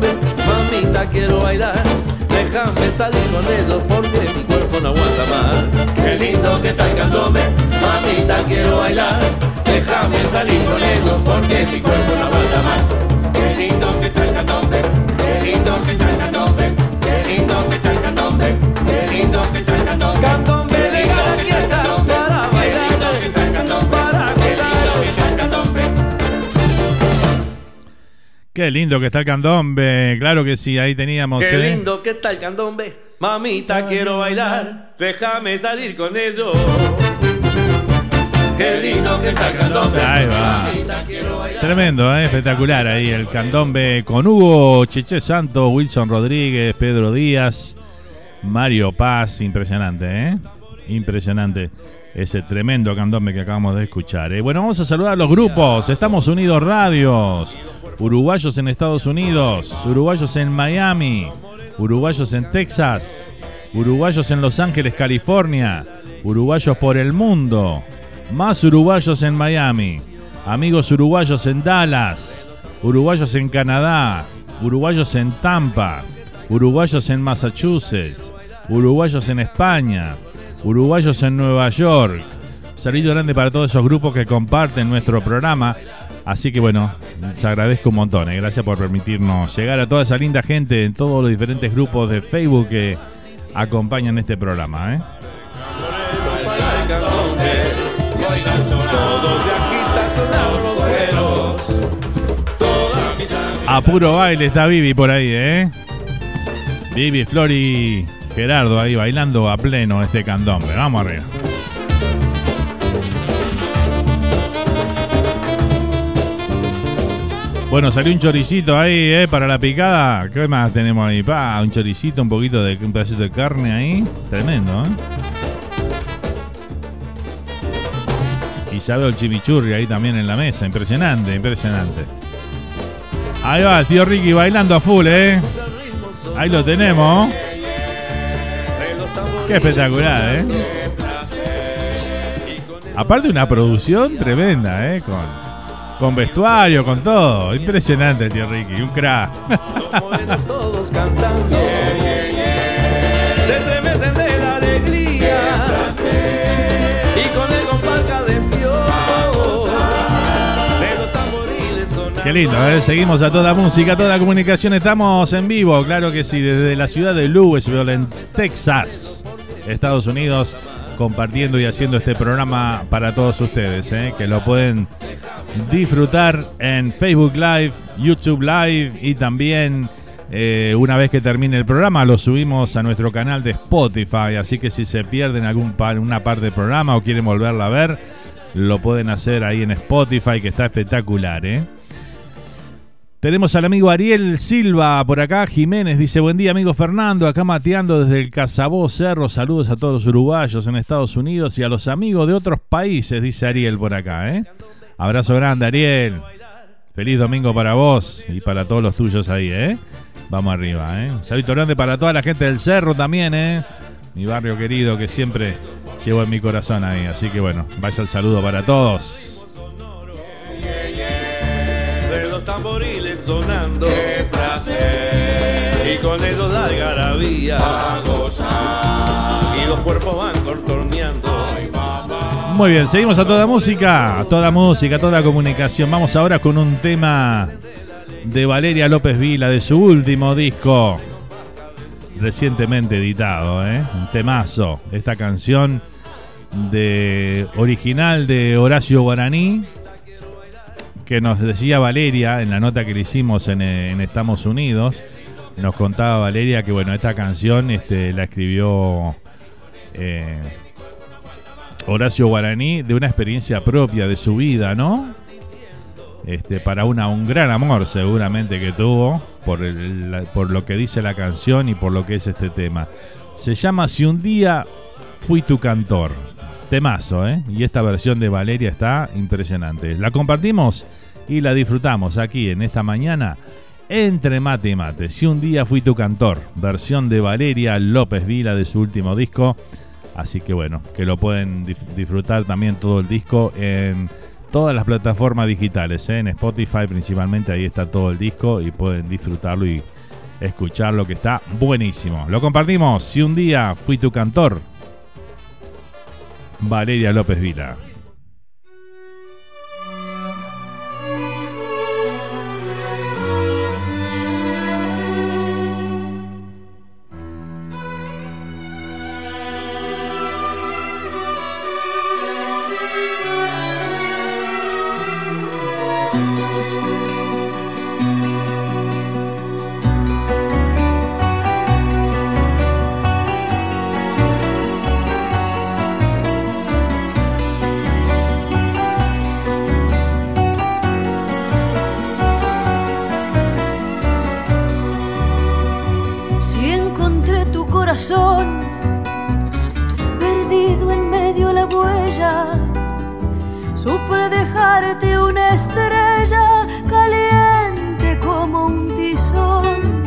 mamita quiero bailar. Déjame salir con ellos porque mi cuerpo no aguanta más. Qué lindo que está el mamita quiero bailar. Déjame salir con ellos porque mi cuerpo no aguanta más. Qué lindo que está el qué lindo que está el qué lindo que está el qué lindo que está el. Qué lindo que está el candombe. Claro que sí, ahí teníamos. Qué ¿eh? lindo que está el candombe. Mamita, quiero bailar. Déjame salir con ellos. Qué lindo que está el candombe. Ahí va. Mamita, quiero bailar. Tremendo, ¿eh? espectacular ahí el candombe con Hugo, Cheche Santos, Wilson Rodríguez, Pedro Díaz, Mario Paz, impresionante, ¿eh? Impresionante ese tremendo candombe que acabamos de escuchar. ¿eh? Bueno, vamos a saludar a los grupos. Estamos Unidos Radios, uruguayos en Estados Unidos, uruguayos en Miami, uruguayos en Texas, uruguayos en Los Ángeles, California, uruguayos por el mundo, más uruguayos en Miami, amigos uruguayos en Dallas, uruguayos en Canadá, uruguayos en Tampa, uruguayos en Massachusetts, uruguayos en España, uruguayos en Nueva York. Saludo grande para todos esos grupos que comparten nuestro programa. Así que bueno, les agradezco un montón. eh. Gracias por permitirnos llegar a toda esa linda gente en todos los diferentes grupos de Facebook que acompañan este programa. ¿eh? A puro baile está Vivi por ahí, ¿eh? Vivi, Flori, Gerardo ahí bailando a pleno este candombe. Vamos arriba. Bueno, salió un choricito ahí, ¿eh? Para la picada. ¿Qué más tenemos ahí? Pa, un choricito, un poquito de un pedacito de carne ahí. Tremendo, ¿eh? Y veo el chimichurri ahí también en la mesa. Impresionante, impresionante. Ahí va el tío Ricky bailando a full, ¿eh? Ahí lo tenemos. Qué espectacular, ¿eh? Aparte una producción tremenda, ¿eh? Con Con vestuario, con todo. Impresionante, tío Ricky, un crack. Se de la alegría. Y con el de. Qué lindo, ¿eh? seguimos a toda música, toda comunicación. Estamos en vivo, claro que sí, desde la ciudad de Louisville, en Texas, Estados Unidos, compartiendo y haciendo este programa para todos ustedes, ¿eh? que lo pueden disfrutar en Facebook Live, YouTube Live y también eh, una vez que termine el programa lo subimos a nuestro canal de Spotify. Así que si se pierden algún par- una parte del programa o quieren volverla a ver, lo pueden hacer ahí en Spotify, que está espectacular, ¿eh? Tenemos al amigo Ariel Silva por acá. Jiménez dice: Buen día, amigo Fernando. Acá mateando desde el Casabó Cerro. Saludos a todos los uruguayos en Estados Unidos y a los amigos de otros países, dice Ariel por acá. ¿eh? Abrazo grande, Ariel. Feliz domingo para vos y para todos los tuyos ahí, ¿eh? Vamos arriba, ¿eh? Un saludo grande para toda la gente del Cerro también, ¿eh? Mi barrio querido que siempre llevo en mi corazón ahí. Así que bueno, vaya el saludo para todos. los tamboriles sonando. ¡Qué placer! Y con ellos la algarabía. Y los cuerpos van contorneando. Muy bien, seguimos a toda música, toda música, toda comunicación. Vamos ahora con un tema de Valeria López Vila, de su último disco, recientemente editado, ¿eh? un temazo. Esta canción de original de Horacio Guaraní, que nos decía Valeria en la nota que le hicimos en, eh, en Estamos Unidos. Nos contaba Valeria que bueno, esta canción este, la escribió eh, Horacio Guaraní de una experiencia propia de su vida, ¿no? Este, para una, un gran amor seguramente que tuvo por, el- por lo que dice la canción y por lo que es este tema. Se llama Si un día fui tu cantor. Temazo, ¿eh? Y esta versión de Valeria está impresionante. La compartimos y la disfrutamos aquí en esta mañana entre mate y mate. Si un día fui tu cantor, versión de Valeria López Vila de su último disco. Así que bueno, que lo pueden disfrutar también todo el disco en todas las plataformas digitales, ¿eh? en Spotify principalmente, ahí está todo el disco y pueden disfrutarlo y escucharlo que está buenísimo. Lo compartimos, si un día fui tu cantor, Valeria López Vila. Huella, supe dejarte una estrella caliente como un tizón.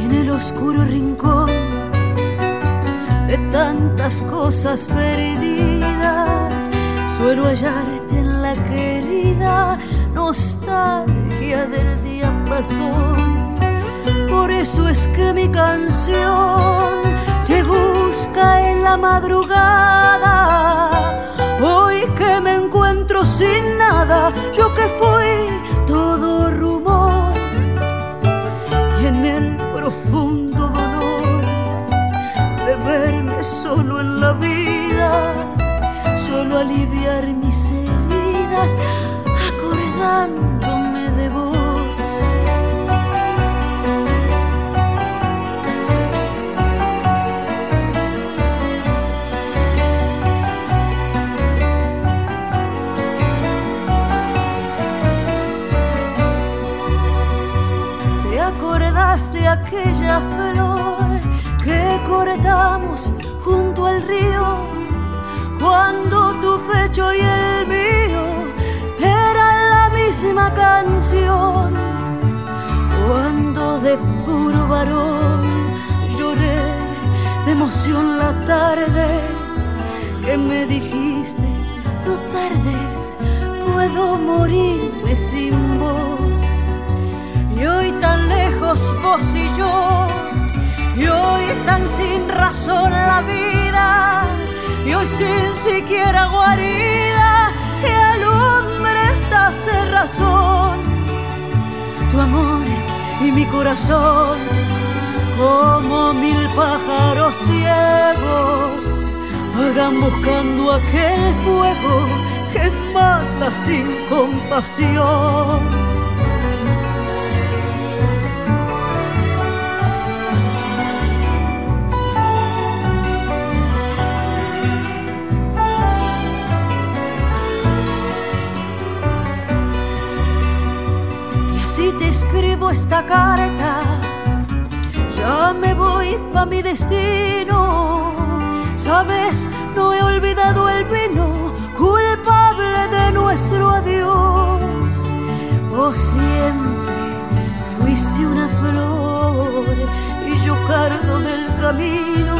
Y en el oscuro rincón de tantas cosas perdidas, suelo hallarte en la querida nostalgia del día pasó. Por eso es que mi canción te busca en la madrugada. Hoy que me encuentro sin nada, yo que fui todo rumor. Y en el profundo dolor de verme solo en la vida, solo aliviar mis heridas, acordándome aquella flor que cortamos junto al río? Cuando tu pecho y el mío eran la misma canción. Cuando de puro varón lloré de emoción la tarde que me dijiste, no tardes, puedo morirme sin vos. Tan lejos vos y yo, y hoy tan sin razón la vida, y hoy sin siquiera guarida que alumbre esta cerrazón. Tu amor y mi corazón, como mil pájaros ciegos, hagan buscando aquel fuego que mata sin compasión. Así te escribo esta carta, ya me voy pa' mi destino. Sabes, no he olvidado el vino culpable de nuestro adiós. Vos siempre fuiste una flor y yo cardo del camino.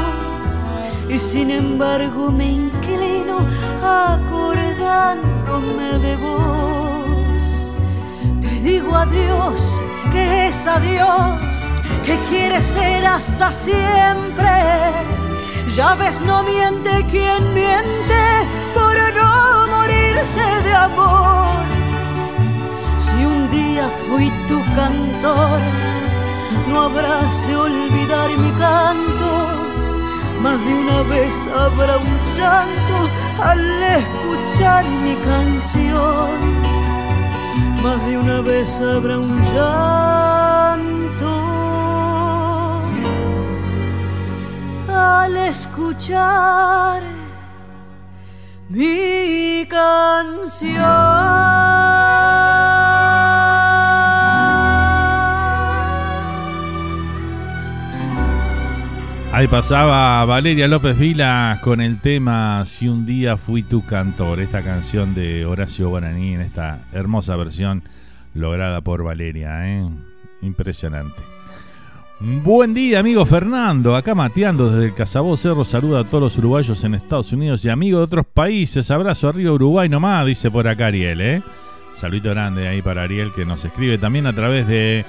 Y sin embargo me inclino acordándome de vos. Digo adiós, que es adiós, que quiere ser hasta siempre. Ya ves, no miente quien miente por no morirse de amor. Si un día fui tu cantor, no habrás de olvidar mi canto. Más de una vez habrá un llanto al escuchar mi canción. Más de una vez habrá un llanto. Al escuchar mi Ahí pasaba Valeria López Vila con el tema Si un día fui tu cantor, esta canción de Horacio Guaraní en esta hermosa versión lograda por Valeria, ¿eh? impresionante. Buen día, amigo Fernando, acá mateando desde el Casabó Cerro, saluda a todos los uruguayos en Estados Unidos y amigos de otros países, abrazo arriba Uruguay nomás, dice por acá Ariel, ¿eh? Saludito grande ahí para Ariel que nos escribe también a través de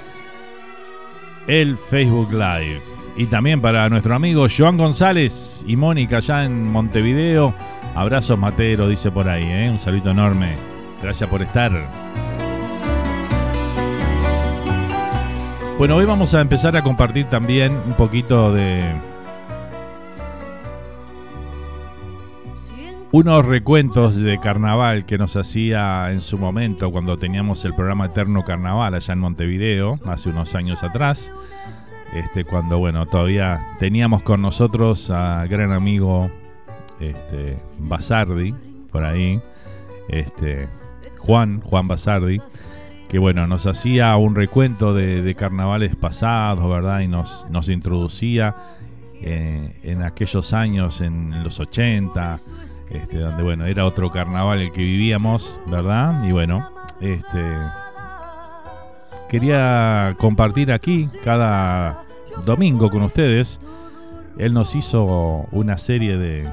el Facebook Live. Y también para nuestro amigo Joan González y Mónica allá en Montevideo. Abrazos Matero, dice por ahí, ¿eh? un saludo enorme. Gracias por estar. Bueno, hoy vamos a empezar a compartir también un poquito de unos recuentos de carnaval que nos hacía en su momento cuando teníamos el programa Eterno Carnaval allá en Montevideo, hace unos años atrás. Este, cuando bueno, todavía teníamos con nosotros a gran amigo este, Basardi, por ahí, este, Juan, Juan Basardi, que bueno, nos hacía un recuento de, carnavales pasados, ¿verdad? Y nos, nos introducía eh, en aquellos años, en los 80, este, donde bueno, era otro carnaval el que vivíamos, ¿verdad? Y bueno, este quería compartir aquí cada domingo con ustedes. Él nos hizo una serie de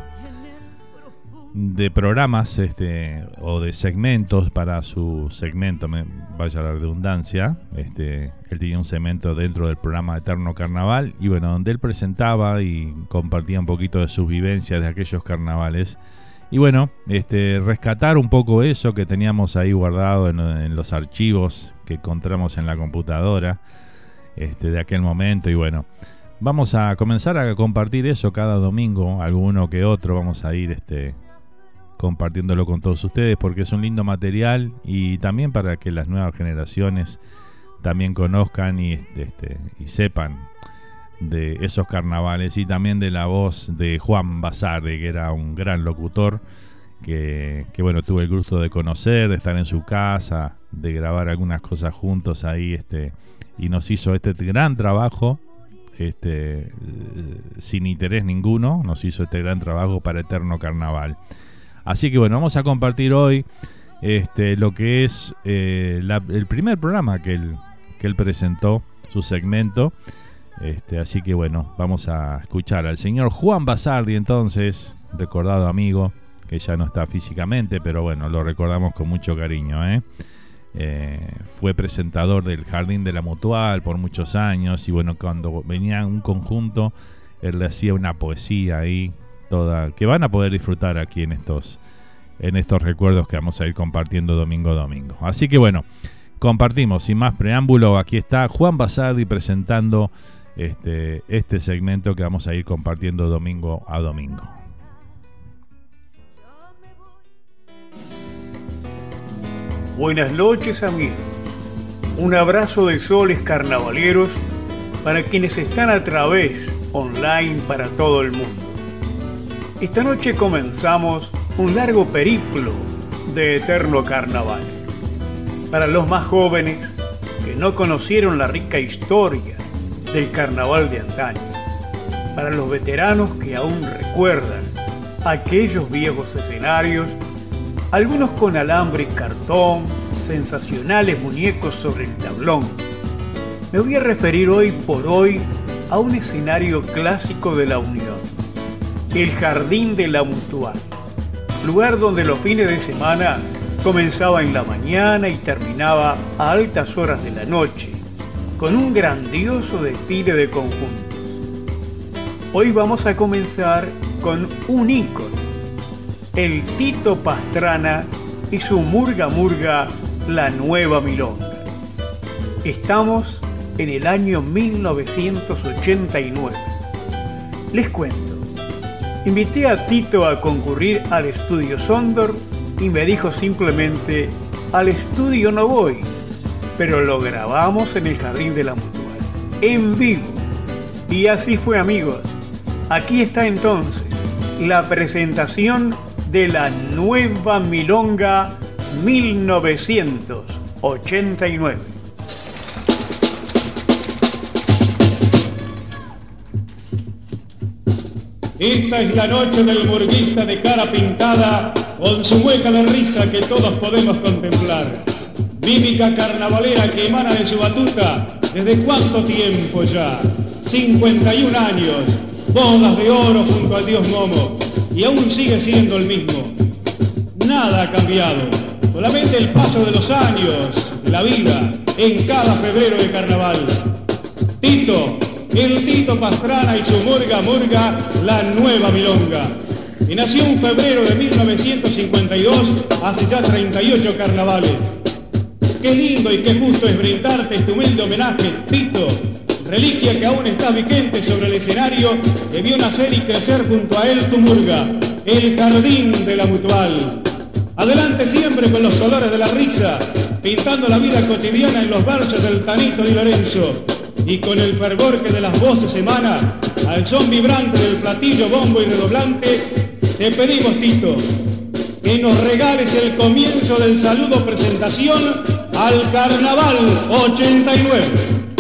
de programas este o de segmentos para su segmento, me vaya la redundancia. Este, él tenía un segmento dentro del programa Eterno Carnaval y bueno, donde él presentaba y compartía un poquito de sus vivencias de aquellos carnavales. Y bueno, este, rescatar un poco eso que teníamos ahí guardado en, en los archivos que encontramos en la computadora este, de aquel momento. Y bueno, vamos a comenzar a compartir eso cada domingo, alguno que otro. Vamos a ir este, compartiéndolo con todos ustedes porque es un lindo material y también para que las nuevas generaciones también conozcan y, este, y sepan de esos carnavales y también de la voz de Juan Basarde, que era un gran locutor, que, que, bueno, tuve el gusto de conocer, de estar en su casa, de grabar algunas cosas juntos ahí, este, y nos hizo este gran trabajo, este, sin interés ninguno, nos hizo este gran trabajo para Eterno Carnaval. Así que bueno, vamos a compartir hoy este, lo que es eh, el primer programa que él, que él presentó, su segmento. Este, así que bueno, vamos a escuchar al señor Juan Basardi entonces, recordado amigo, que ya no está físicamente, pero bueno, lo recordamos con mucho cariño. ¿eh? Eh, fue presentador del Jardín de la Mutual por muchos años y bueno, cuando venía un conjunto, él le hacía una poesía ahí, toda, que van a poder disfrutar aquí en estos, en estos recuerdos que vamos a ir compartiendo domingo a domingo. Así que bueno, compartimos, sin más preámbulo, aquí está Juan Basardi presentando este, este segmento que vamos a ir compartiendo domingo a domingo. Buenas noches amigos. Un abrazo de soles carnavaleros para quienes están a través online para todo el mundo. Esta noche comenzamos un largo periplo de eterno carnaval. Para los más jóvenes que no conocieron la rica historia del carnaval de antaño. Para los veteranos que aún recuerdan aquellos viejos escenarios algunos con alambre y cartón, sensacionales muñecos sobre el tablón. Me voy a referir hoy por hoy a un escenario clásico de la Unión, el Jardín de la Mutual, lugar donde los fines de semana comenzaba en la mañana y terminaba a altas horas de la noche, con un grandioso desfile de conjuntos. Hoy vamos a comenzar con un ícono el Tito Pastrana y su Murga Murga, la nueva milonga. Estamos en el año 1989. Les cuento. Invité a Tito a concurrir al estudio Sondor y me dijo simplemente, al estudio no voy, pero lo grabamos en el Jardín de la Mutual, en vivo. Y así fue amigos. Aquí está entonces la presentación de la nueva Milonga 1989. Esta es la noche del burguista de cara pintada, con su hueca de risa que todos podemos contemplar. Mímica carnavalera que emana de su batuta, ¿desde cuánto tiempo ya? 51 años, bodas de oro junto al dios Momo, y aún sigue siendo el mismo. Nada ha cambiado, solamente el paso de los años, de la vida, en cada febrero de carnaval. Tito, el Tito Pastrana y su Murga Murga, la nueva milonga. Y nació en febrero de 1952, hace ya 38 carnavales. Qué lindo y qué justo es brindarte este humilde homenaje, Tito, reliquia que aún está vigente sobre el escenario, debió nacer y crecer junto a él tu murga, el jardín de la mutual. Adelante siempre con los colores de la risa, pintando la vida cotidiana en los barrios del Tanito y Lorenzo, y con el fervor que de las voces emana, al son vibrante del platillo bombo y redoblante, te pedimos, Tito, que nos regales el comienzo del saludo presentación al Carnaval 89.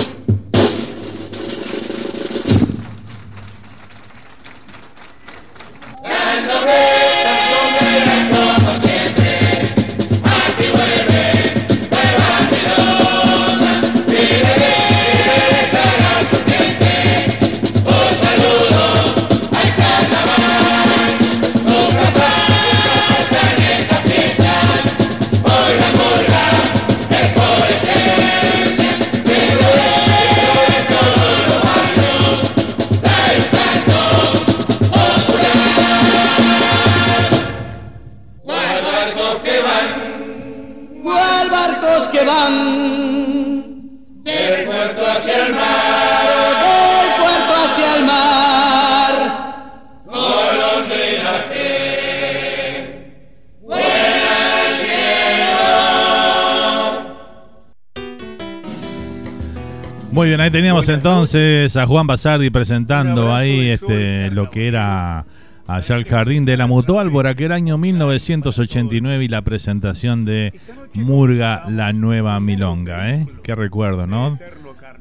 Teníamos entonces a Juan Basardi presentando ahí este lo que era allá el Jardín de la Mutual por aquel año 1989 y la presentación de Murga la Nueva Milonga, ¿eh? Qué recuerdo, ¿no?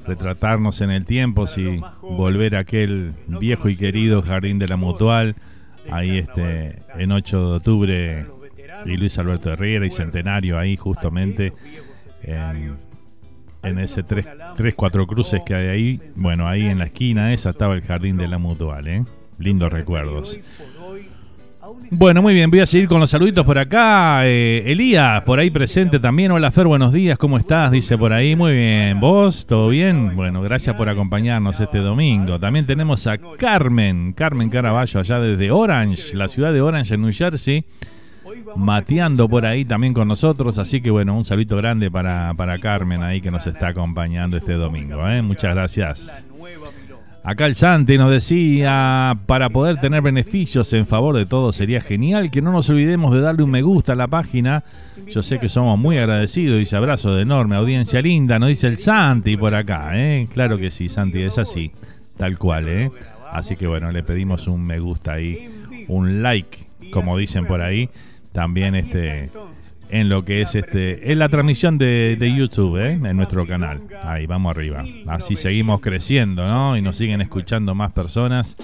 Retratarnos en el tiempo, si volver a aquel viejo y querido Jardín de la Mutual, ahí este en 8 de octubre y Luis Alberto Herrera y Centenario ahí justamente en en ese 3, 4 cruces que hay ahí. Bueno, ahí en la esquina esa estaba el jardín de la Mutual, ¿eh? Lindos recuerdos. Bueno, muy bien, voy a seguir con los saluditos por acá. Eh, Elías, por ahí presente también. Hola Fer, buenos días, ¿cómo estás? Dice por ahí, muy bien. ¿Vos? ¿Todo bien? Bueno, gracias por acompañarnos este domingo. También tenemos a Carmen, Carmen Caraballo, allá desde Orange, la ciudad de Orange, en New Jersey. Mateando por ahí también con nosotros, así que bueno, un saludito grande para, para Carmen ahí que nos está acompañando este domingo. ¿eh? Muchas gracias. Acá el Santi nos decía, para poder tener beneficios en favor de todos sería genial que no nos olvidemos de darle un me gusta a la página. Yo sé que somos muy agradecidos, dice abrazo de enorme, audiencia linda, nos dice el Santi por acá, ¿eh? Claro que sí, Santi, es así, tal cual, ¿eh? Así que bueno, le pedimos un me gusta ahí, un like, como dicen por ahí. También este en lo que es este en la transmisión de, YouTube, ¿eh? en nuestro canal. Ahí, vamos arriba. Así seguimos creciendo, ¿no? Y nos siguen escuchando más personas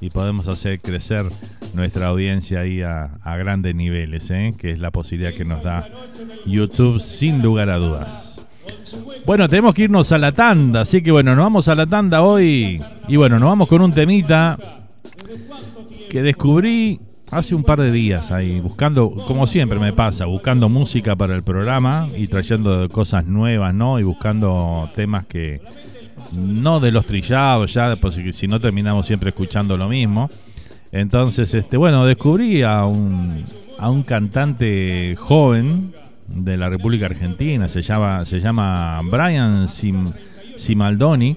y podemos hacer crecer nuestra audiencia ahí a, grandes niveles, ¿eh? que es la posibilidad que nos da YouTube sin lugar a dudas. Bueno, tenemos que irnos a la tanda, así que bueno, nos vamos a la tanda hoy y bueno, nos vamos con un temita que descubrí hace un par de días ahí, buscando, como siempre me pasa, buscando música para el programa y trayendo cosas nuevas, ¿no? Y buscando temas que no de los trillados ya, porque si no terminamos siempre escuchando lo mismo. Entonces, este, bueno, descubrí a un, a un cantante joven de la República Argentina, se llama, se llama Brian Simaldoni.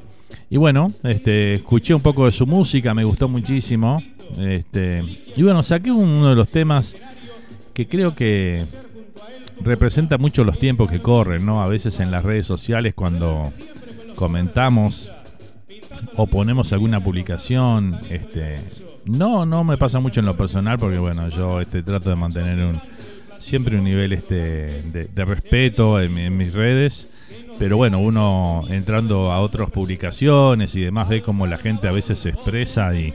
Y bueno, este, escuché un poco de su música, me gustó muchísimo. Este, y bueno, saqué uno de los temas que creo que representa mucho los tiempos que corren, ¿no? A veces en las redes sociales cuando comentamos o ponemos alguna publicación, este, no, no me pasa mucho en lo personal porque bueno, yo este, trato de mantener un, siempre un nivel este, de, respeto en, mis redes. Pero bueno, uno entrando a otras publicaciones y demás ve como la gente a veces se expresa y,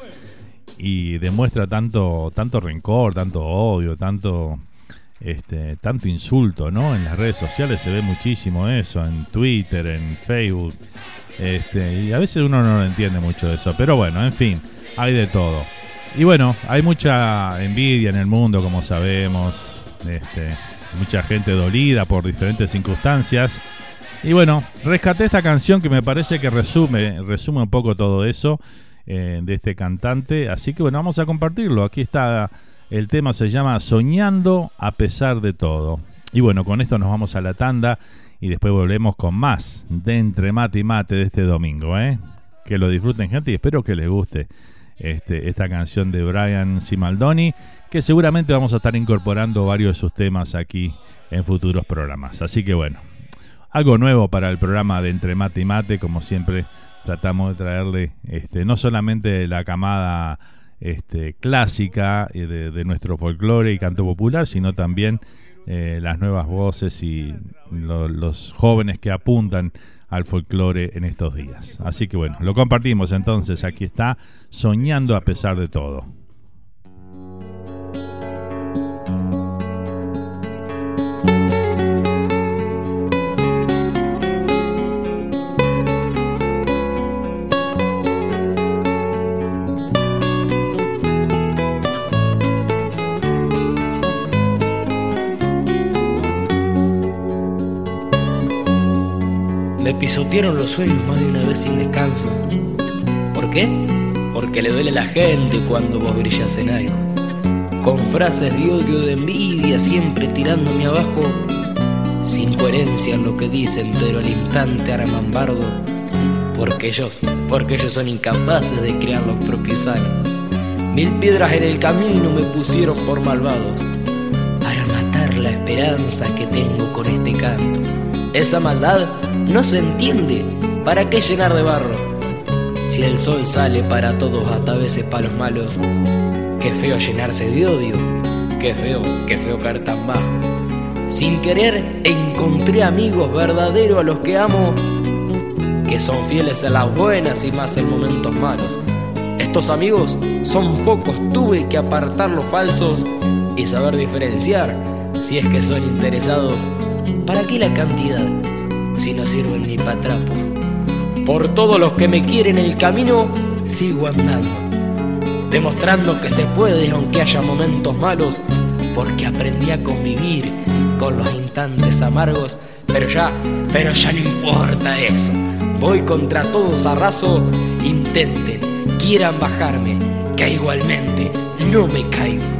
y demuestra tanto, tanto rencor, tanto odio, tanto, este, tanto insulto, ¿no? En las redes sociales se ve muchísimo eso, en Twitter, en Facebook, este, y a veces uno no lo entiende mucho de eso, pero bueno, en fin, hay de todo. Y bueno, hay mucha envidia en el mundo, como sabemos, este, mucha gente dolida por diferentes circunstancias. Y bueno, rescaté esta canción que me parece que resume, resume un poco todo eso. Eh, de este cantante. Así que bueno, vamos a compartirlo. Aquí está el tema, se llama Soñando a pesar de todo. Y bueno, con esto nos vamos a la tanda y después volvemos con más de Entre Mate y Mate de este domingo. ¿eh? Que lo disfruten gente y espero que les guste este, esta canción de Brian Simaldoni, que seguramente vamos a estar incorporando varios de sus temas aquí en futuros programas. Así que bueno, algo nuevo para el programa de Entre Mate y Mate, como siempre tratamos de traerle este, no solamente la camada este, clásica eh, de, nuestro folclore y canto popular, sino también eh, las nuevas voces y los jóvenes que apuntan al folclore en estos días. Así que bueno, lo compartimos entonces. Aquí está, Soñando a pesar de todo. Los sueños más de una vez sin descanso. ¿Por qué? Porque le duele a la gente cuando vos brillas en algo. Con frases de odio, de envidia, siempre tirándome abajo. Sin coherencia en lo que dicen, pero al instante armambardo. Porque ellos, porque ellos son incapaces de crear los propios años. Mil piedras en el camino me pusieron por malvados. Para matar la esperanza que tengo con este canto. Esa maldad no se entiende. ¿Para qué llenar de barro? Si el sol sale para todos, hasta a veces para los malos. Qué feo llenarse de odio. Qué feo, qué feo caer tan bajo. Sin querer encontré amigos verdaderos a los que amo, que son fieles en las buenas y más en momentos malos. Estos amigos son pocos, tuve que apartar los falsos y saber diferenciar si es que son interesados ¿Para qué la cantidad si no sirven ni para trapos? Por todos los que me quieren el camino, sigo andando. demostrando que se puede aunque haya momentos malos, porque aprendí a convivir con los instantes amargos, pero ya, pero ya no importa eso. Voy contra todos a raso, intenten, quieran bajarme, que igualmente no me caigo.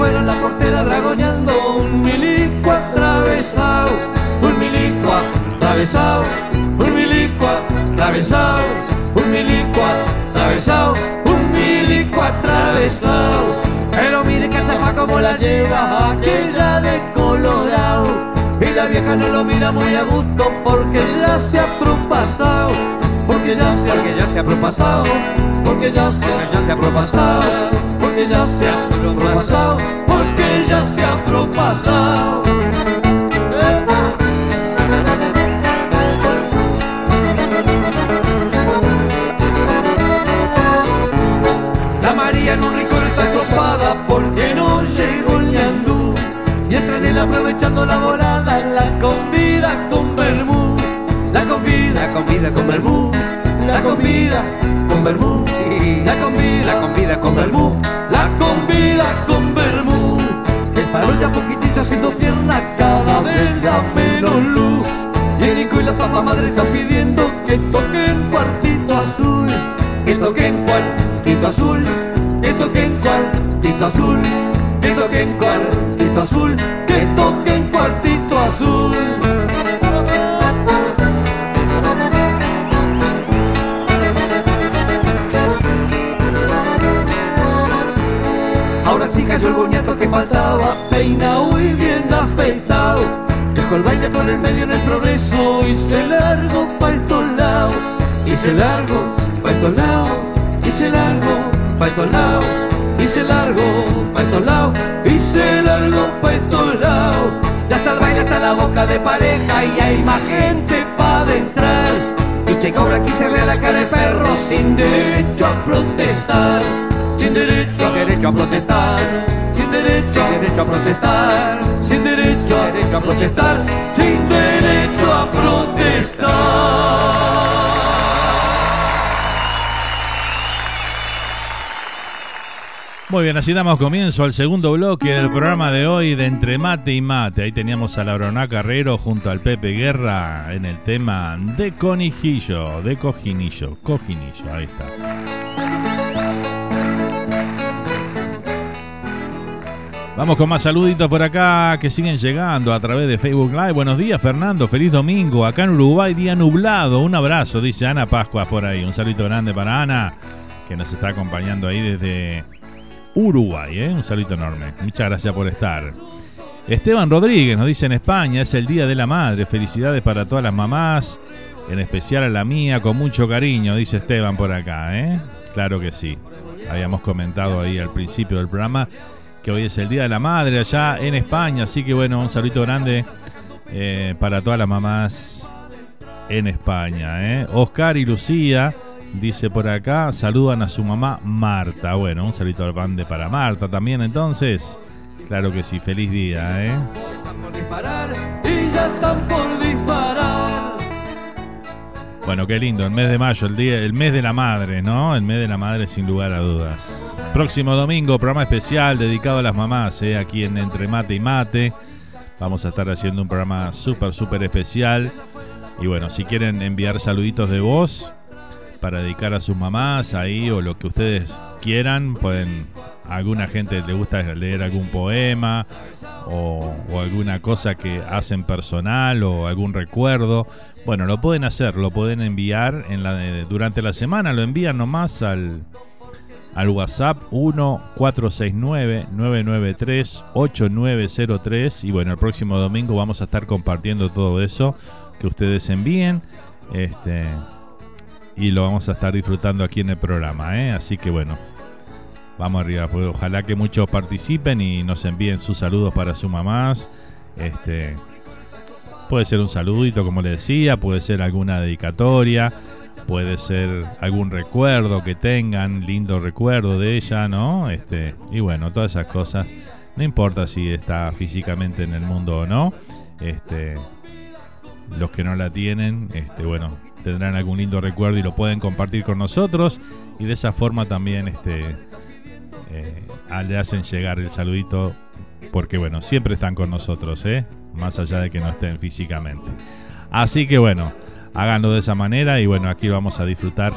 Fueron la portera dragoneando un milico atravesado, un milico atravesado, un milico atravesado, un milico atravesado, un milico atravesado. Pero mire que chafa como la lleva aquella de Colorado. Y la vieja no lo mira muy a gusto porque ya se ha propasado, porque ya se, porque ya se ha propasado, porque ya se, ya se ha propasado, porque ya se ha propasado, porque ya se ha propasado. La María en un rincón está estropada porque no llegó el ñandú. Y el Franel aprovechando la volada la convida con vermú. La convida, la convida con vermú. La convida con vermú. La convida, la convida con vermú. Convida con vermú. El farol ya poquitito haciendo pierna cada vez da menos luz. Y el Nico y la papa madre están pidiendo que toquen cuartito azul. Que toquen cuartito azul. Que toquen cuartito azul. Que toquen cuartito azul. Que toquen cuartito azul. Peinado y bien afeitado. Dejó el baile por el medio en el progreso y se largo pa' estos lados. Y se largo pa' estos lados. Y se largo pa' estos lados. Y se largo pa' estos lados. Y se largo pa' estos lados. Ya está el baile hasta la boca de pareja y hay más gente pa' adentrar. Y se cobra aquí se ve la cara de perro sin derecho a protestar. Sin derecho, sin derecho a protestar. Sin derecho, a protestar. Sin derecho, derecho a protestar. Sin derecho a protestar. Muy bien, así damos comienzo al segundo bloque del programa de hoy de Entre Mate y Mate. Ahí teníamos a la Broná Carrero junto al Pepe Guerra en el tema de conejillo, de cojinillo, cojinillo, ahí está. Vamos con más saluditos por acá que siguen llegando a través de Facebook Live. Buenos días, Fernando. Feliz domingo. Acá en Uruguay, día nublado. Un abrazo, dice Ana Pascuas por ahí. Un saludo grande para Ana, que nos está acompañando ahí desde Uruguay. ¿eh? Un saludo enorme. Muchas gracias por estar. Esteban Rodríguez nos dice en España, es el Día de la Madre. Felicidades para todas las mamás, en especial a la mía, con mucho cariño, dice Esteban por acá. ¿eh? Claro que sí. Habíamos comentado ahí al principio del programa que hoy es el Día de la Madre allá en España. Así que bueno, un saludo grande eh, para todas las mamás en España. ¿eh? Oscar y Lucía Dice por acá, saludan a su mamá Marta. Bueno, un saludo al bande para Marta también entonces. Claro que sí, feliz día, ¿eh? Bueno, qué lindo, el mes de mayo, el día, el mes de la madre, ¿no? El mes de la madre sin lugar a dudas. Próximo domingo, programa especial dedicado a las mamás, ¿eh? aquí en Entre Mate y Mate. Vamos a estar haciendo un programa súper, súper especial. Y bueno, si quieren enviar saluditos de voz, para dedicar a sus mamás ahí o lo que ustedes quieran. Pueden, alguna gente le gusta leer algún poema o, alguna cosa que hacen personal o algún recuerdo. Bueno, lo pueden hacer, lo pueden enviar en la, durante la semana, lo envían nomás al, al WhatsApp 1469-993-8903 y bueno, el próximo domingo vamos a estar compartiendo todo eso que ustedes envíen. Este, y lo vamos a estar disfrutando aquí en el programa. ¿eh? Así que bueno, vamos arriba. Pues, ojalá que muchos participen y nos envíen sus saludos para sus mamás. Este, puede ser un saludito, como les decía, puede ser alguna dedicatoria, puede ser algún recuerdo que tengan, lindo recuerdo de ella, ¿no? Este, y bueno, todas esas cosas. No importa si está físicamente en el mundo o no. Este, los que no la tienen, este, bueno, tendrán algún lindo recuerdo y lo pueden compartir con nosotros. Y de esa forma también este, eh, le hacen llegar el saludito, porque bueno, siempre están con nosotros, ¿eh? más allá de que no estén físicamente. Así que bueno, háganlo de esa manera y bueno, aquí vamos a disfrutar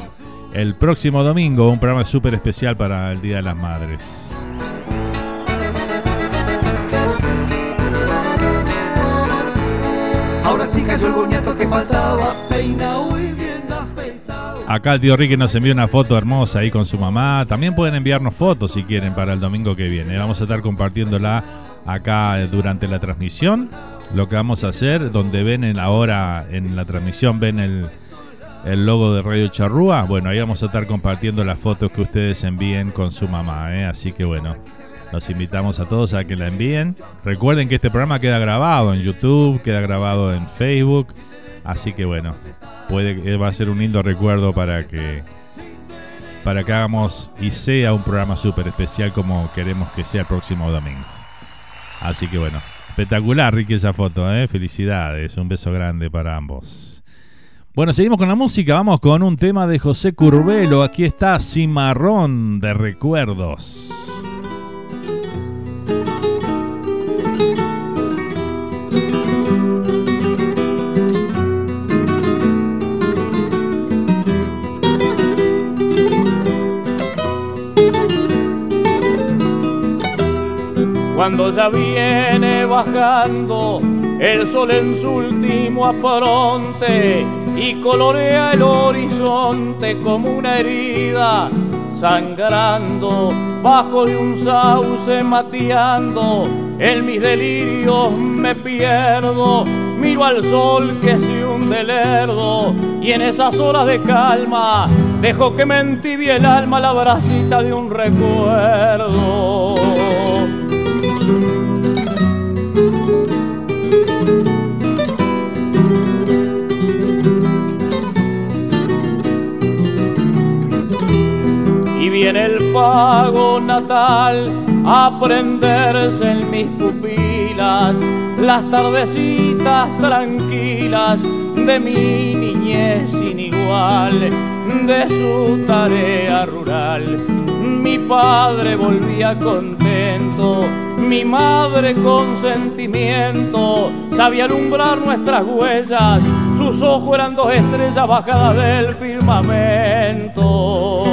el próximo domingo, un programa súper especial para el Día de las Madres. Ahora sí cayó el boñato que faltaba, peinado y. Acá el tío Ricky nos envió una foto hermosa ahí con su mamá. También pueden enviarnos fotos si quieren para el domingo que viene. Vamos a estar compartiéndola acá durante la transmisión. Lo que vamos a hacer, donde ven ahora en la transmisión, ven el, el logo de Radio Charrúa. Bueno, ahí vamos a estar compartiendo las fotos que ustedes envíen con su mamá. ¿eh? Así que bueno, los invitamos a todos a que la envíen. Recuerden que este programa queda grabado en YouTube, queda grabado en Facebook. Así que bueno, puede, va a ser un lindo recuerdo para que para que hagamos y sea un programa súper especial como queremos que sea el próximo domingo. Así que bueno, espectacular Ricky esa foto, ¿eh? felicidades, un beso grande para ambos. Bueno, seguimos con la música, vamos con un tema de José Curbelo, aquí está Cimarrón de Recuerdos. Cuando ya viene bajando el sol en su último apronte y colorea el horizonte como una herida sangrando bajo de un sauce mateando en mis delirios me pierdo miro al sol que se hunde lerdo y en esas horas de calma dejo que me entibie el alma la bracita de un recuerdo viene el pago natal a prenderse en mis pupilas las tardecitas tranquilas de mi niñez sin igual, de su tarea rural. Mi padre volvía contento mi madre con sentimiento sabía alumbrar nuestras huellas, sus ojos eran dos estrellas bajadas del firmamento.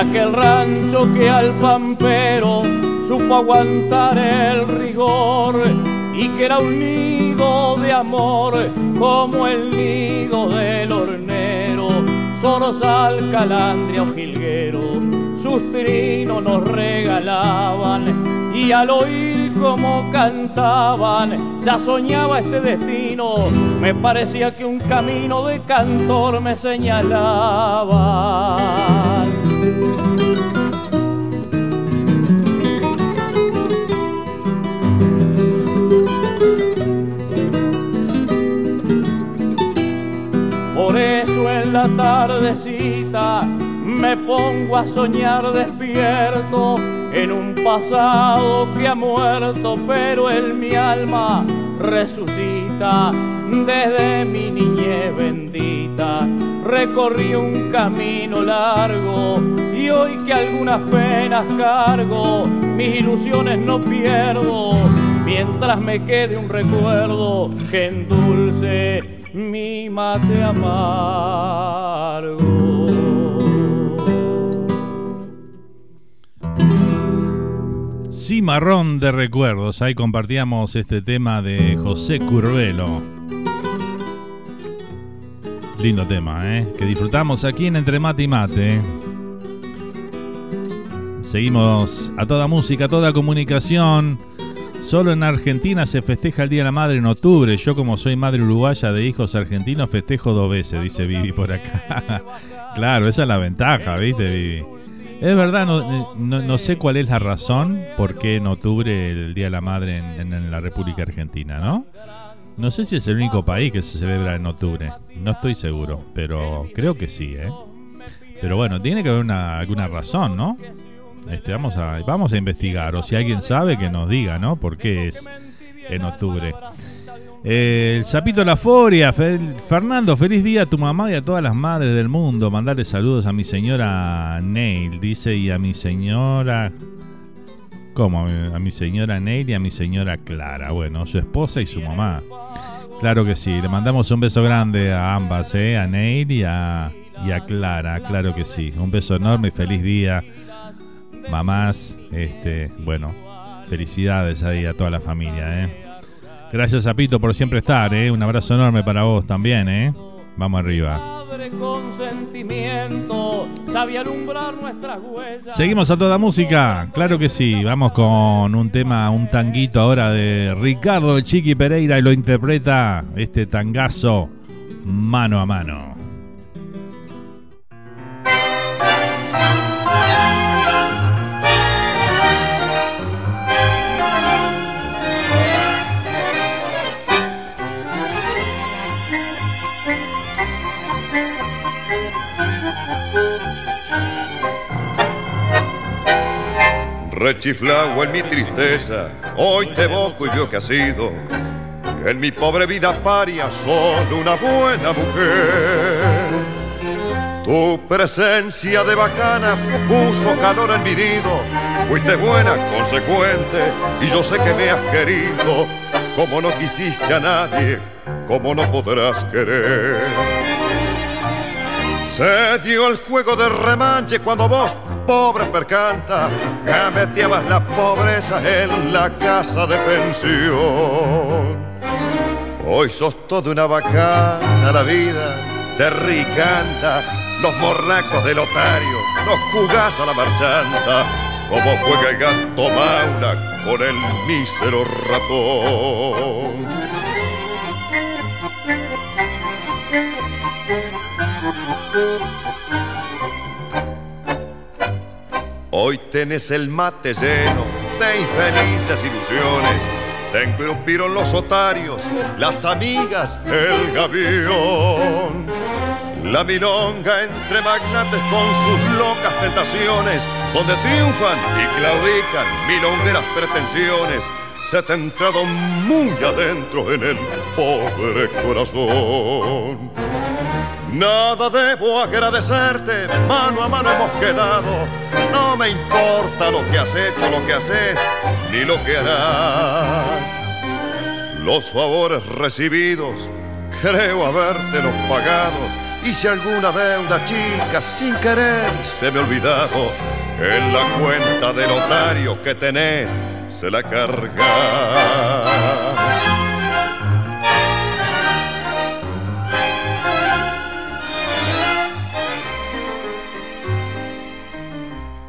Aquel rancho que al pampero supo aguantar el rigor y que era un nido de amor como el nido del hornero, Sorosal, Calandria o Jilguero, sus trinos nos regalaban y al oír como cantaban, ya soñaba este destino, me parecía que un camino de cantor me señalaba. La tardecita me pongo a soñar despierto en un pasado que ha muerto, pero en mi alma resucita desde mi niñez bendita. Recorrí un camino largo y hoy que algunas penas cargo, mis ilusiones no pierdo, mientras me quede un recuerdo que endulce mi mate amargo. Cimarrón de recuerdos, ahí compartíamos este tema de José Curvelo. Lindo tema, ¿eh? Que disfrutamos aquí en Entre Mate y Mate. Seguimos a toda música, a toda comunicación. Solo en Argentina se festeja el Día de la Madre en octubre. Yo como soy madre uruguaya de hijos argentinos festejo dos veces, dice Vivi por acá. *laughs* claro, esa es la ventaja, ¿viste, Vivi? Es verdad, no, no, sé cuál es la razón por qué en octubre el Día de la Madre en, en, la República Argentina, ¿no? No sé si es el único país que se celebra en octubre. No estoy seguro, pero creo que sí, ¿eh? Pero bueno, tiene que haber una, alguna razón, ¿no? Este, vamos, a, vamos a investigar, o si alguien sabe que nos diga, ¿no? ¿Por qué es en octubre? Eh, el Zapito La Foria, Fernando, feliz día a tu mamá y a todas las madres del mundo. Mandarle saludos a mi señora Neil, dice, y a mi señora. ¿Cómo? A mi señora Neil y a mi señora Clara. Bueno, su esposa y su mamá. Claro que sí, le mandamos un beso grande a ambas, ¿eh? a Neil y a, y a Clara, claro que sí. Un beso enorme y feliz día mamás, este, bueno, felicidades ahí a toda la familia, ¿eh? Gracias a Pito por siempre estar, ¿eh? Un abrazo enorme para vos también, ¿eh? Vamos arriba. Seguimos a toda música, claro que sí. Vamos con un tema, un tanguito ahora de Ricardo Chiqui Pereira y lo interpreta este tangazo mano a mano. Rechiflado en mi tristeza, hoy te evoco y veo que ha sido en mi pobre vida paria solo una buena mujer. Tu presencia de bacana puso calor en mi nido, fuiste buena, consecuente, y yo sé que me has querido, como no quisiste a nadie, como no podrás querer. Se dio el juego de remanche cuando vos pobre percanta, metías la pobreza en la casa de pensión. Hoy sos toda una bacana la vida, te ricanta, los morracos del otario, los jugás a la marchanta, como juega el gato Maura con el mísero ratón. Hoy tenés el mate lleno de infelices ilusiones. Te engrupieron los otarios, las amigas, el gavión. La milonga entre magnates con sus locas tentaciones, donde triunfan y claudican milongueras pretensiones, se te ha entrado muy adentro en el pobre corazón. Nada debo agradecerte, mano a mano hemos quedado. No me importa lo que has hecho, lo que haces, ni lo que harás. Los favores recibidos, creo habértelos pagado. Si alguna deuda chica sin querer se me ha olvidado, en la cuenta del otario que tenés se la carga.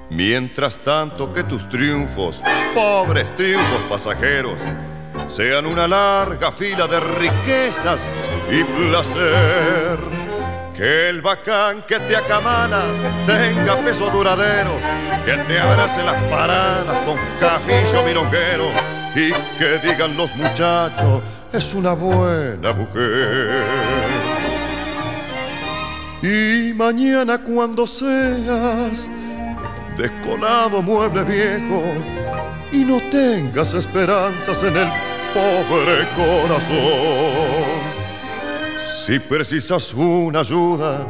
Mientras tanto que tus triunfos, pobres triunfos pasajeros, sean una larga fila de riquezas y placer. Que el bacán que te acamana tenga pesos duraderos, que te abrace las paradas con cafillo milonguero y que digan los muchachos, es una buena mujer. Y mañana cuando seas descolado mueble viejo y no tengas esperanzas en el pobre corazón. Si precisas una ayuda,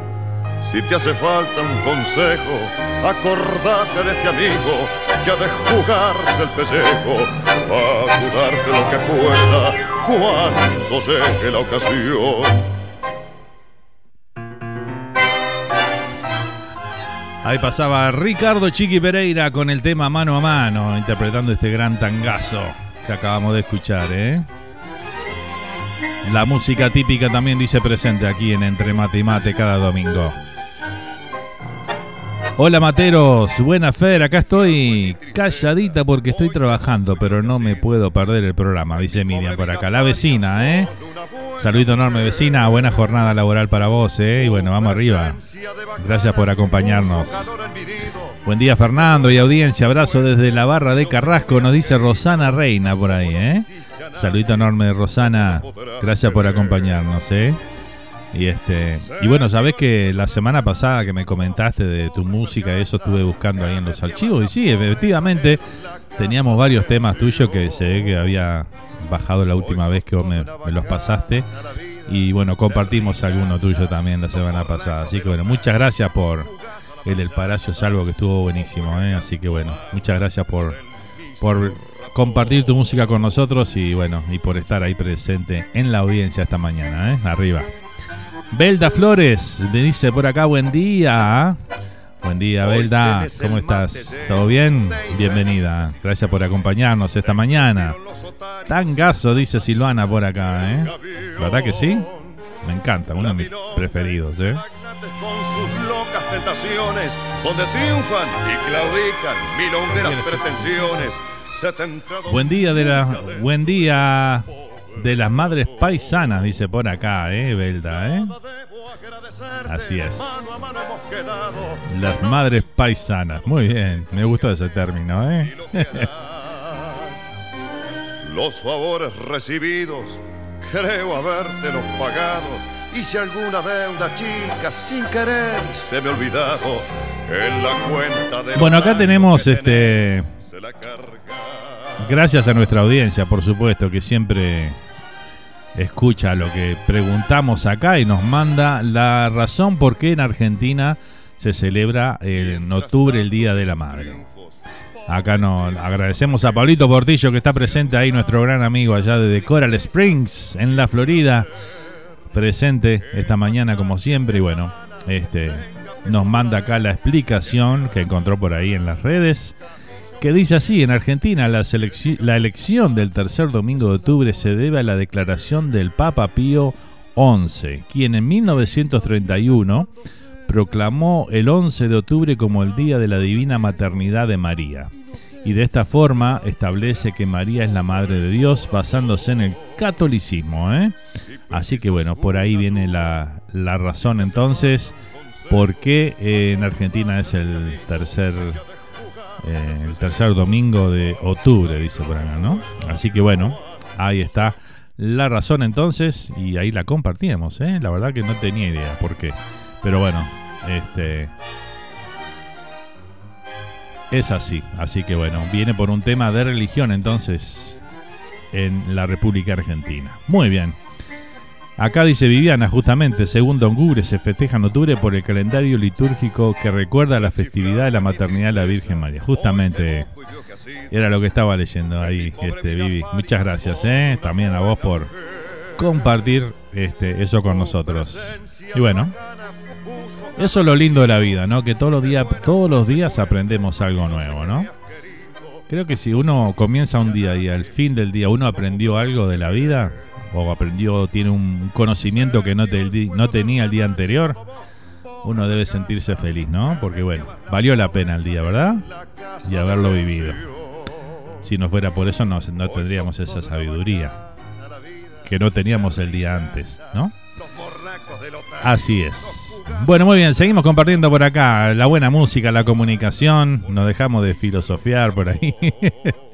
si te hace falta un consejo, acordate de este amigo que ha de jugarse el pellejo para ayudarte lo que pueda cuando llegue la ocasión. Ahí pasaba Ricardo Chiqui Pereira con el tema Mano a Mano, interpretando este gran tangazo que acabamos de escuchar, ¿eh? La música típica también dice presente aquí en Entre Mate y Mate cada domingo. Hola Materos, buena Fer, acá estoy calladita porque estoy trabajando, pero no me puedo perder el programa, dice Miriam por acá. La vecina, ¿eh? Saludito enorme vecina, buena jornada laboral para vos, ¿eh? Y bueno, vamos arriba. Gracias por acompañarnos. Buen día Fernando y audiencia, abrazo desde la barra de Carrasco, nos dice Rosana Reina por ahí, ¿eh? Saludito enorme Rosana, gracias por acompañarnos, ¿eh? Y este y bueno, sabes que la semana pasada que me comentaste de tu música, eso estuve buscando ahí en los archivos y sí, efectivamente teníamos varios temas tuyos que se ve que había bajado la última vez que vos me, los pasaste y bueno, compartimos alguno tuyo también la semana pasada. Así que bueno, muchas gracias por el del Palacio Salvo que estuvo buenísimo, ¿eh? así que bueno, muchas gracias por por compartir tu música con nosotros y bueno, y por estar ahí presente en la audiencia esta mañana, ¿eh? Arriba. Belda Flores me dice por acá, buen día. Buen día, Belda. ¿Cómo estás? ¿Todo bien? Bienvenida. Gracias por acompañarnos esta mañana. Tangazo, dice Silvana por acá, ¿eh? ¿Verdad que sí? Me encanta, uno de mis preferidos, ¿eh? Con sus locas tentaciones, donde triunfan y claudican milongueras pretensiones. Buen día de la. Buen día de las madres paisanas, dice por acá, ¿eh, Belda? ¿eh? Así es. Las madres paisanas. Muy bien, me gustó ese término, ¿eh? Los favores recibidos, creo habértelos pagado. Y si alguna deuda chica sin querer se me ha olvidado en la cuenta de. Bueno, acá tenemos este. Gracias a nuestra audiencia, por supuesto, que siempre escucha lo que preguntamos acá y nos manda la razón por qué en Argentina se celebra en octubre el Día de la Madre. Acá nos agradecemos a Pablito Portillo que está presente ahí, nuestro gran amigo allá de Coral Springs, en la Florida, presente esta mañana como siempre y bueno, este nos manda acá la explicación que encontró por ahí en las redes que dice así, en Argentina la, elección del tercer domingo de octubre se debe a la declaración del Papa Pío XI, quien en 1931 proclamó el 11 de octubre como el Día de la Divina Maternidad de María. Y de esta forma establece que María es la Madre de Dios basándose en el catolicismo. ¿eh? Así que bueno, por ahí viene la, la razón entonces por qué en Argentina es el tercer eh, el tercer domingo de octubre, dice por acá, ¿no? Así que bueno, ahí está la razón entonces y ahí la compartíamos, ¿eh? La verdad que no tenía idea por qué. Pero bueno, este... Es así, así que bueno, viene por un tema de religión entonces en la República Argentina. Muy bien. Acá dice Viviana, justamente, según Don Google, se festeja en octubre por el calendario litúrgico que recuerda la festividad de la maternidad de la Virgen María. Justamente era lo que estaba leyendo ahí, este, Vivi. Muchas gracias, ¿eh? También a vos por compartir este, eso con nosotros. Y bueno, Eso es lo lindo de la vida, ¿no? Que todos los días, todos los días aprendemos algo nuevo, ¿no? Creo que si uno comienza un día y al fin del día uno aprendió algo de la vida, o aprendió, tiene un conocimiento que no, tenía el día anterior, uno debe sentirse feliz, ¿no? Porque bueno, valió la pena el día, ¿verdad? Y haberlo vivido. Si no fuera por eso, no, no tendríamos esa sabiduría que no teníamos el día antes, ¿no? Así es. Bueno, muy bien, seguimos compartiendo por acá la buena música, la comunicación, nos dejamos de filosofiar por ahí. *laughs*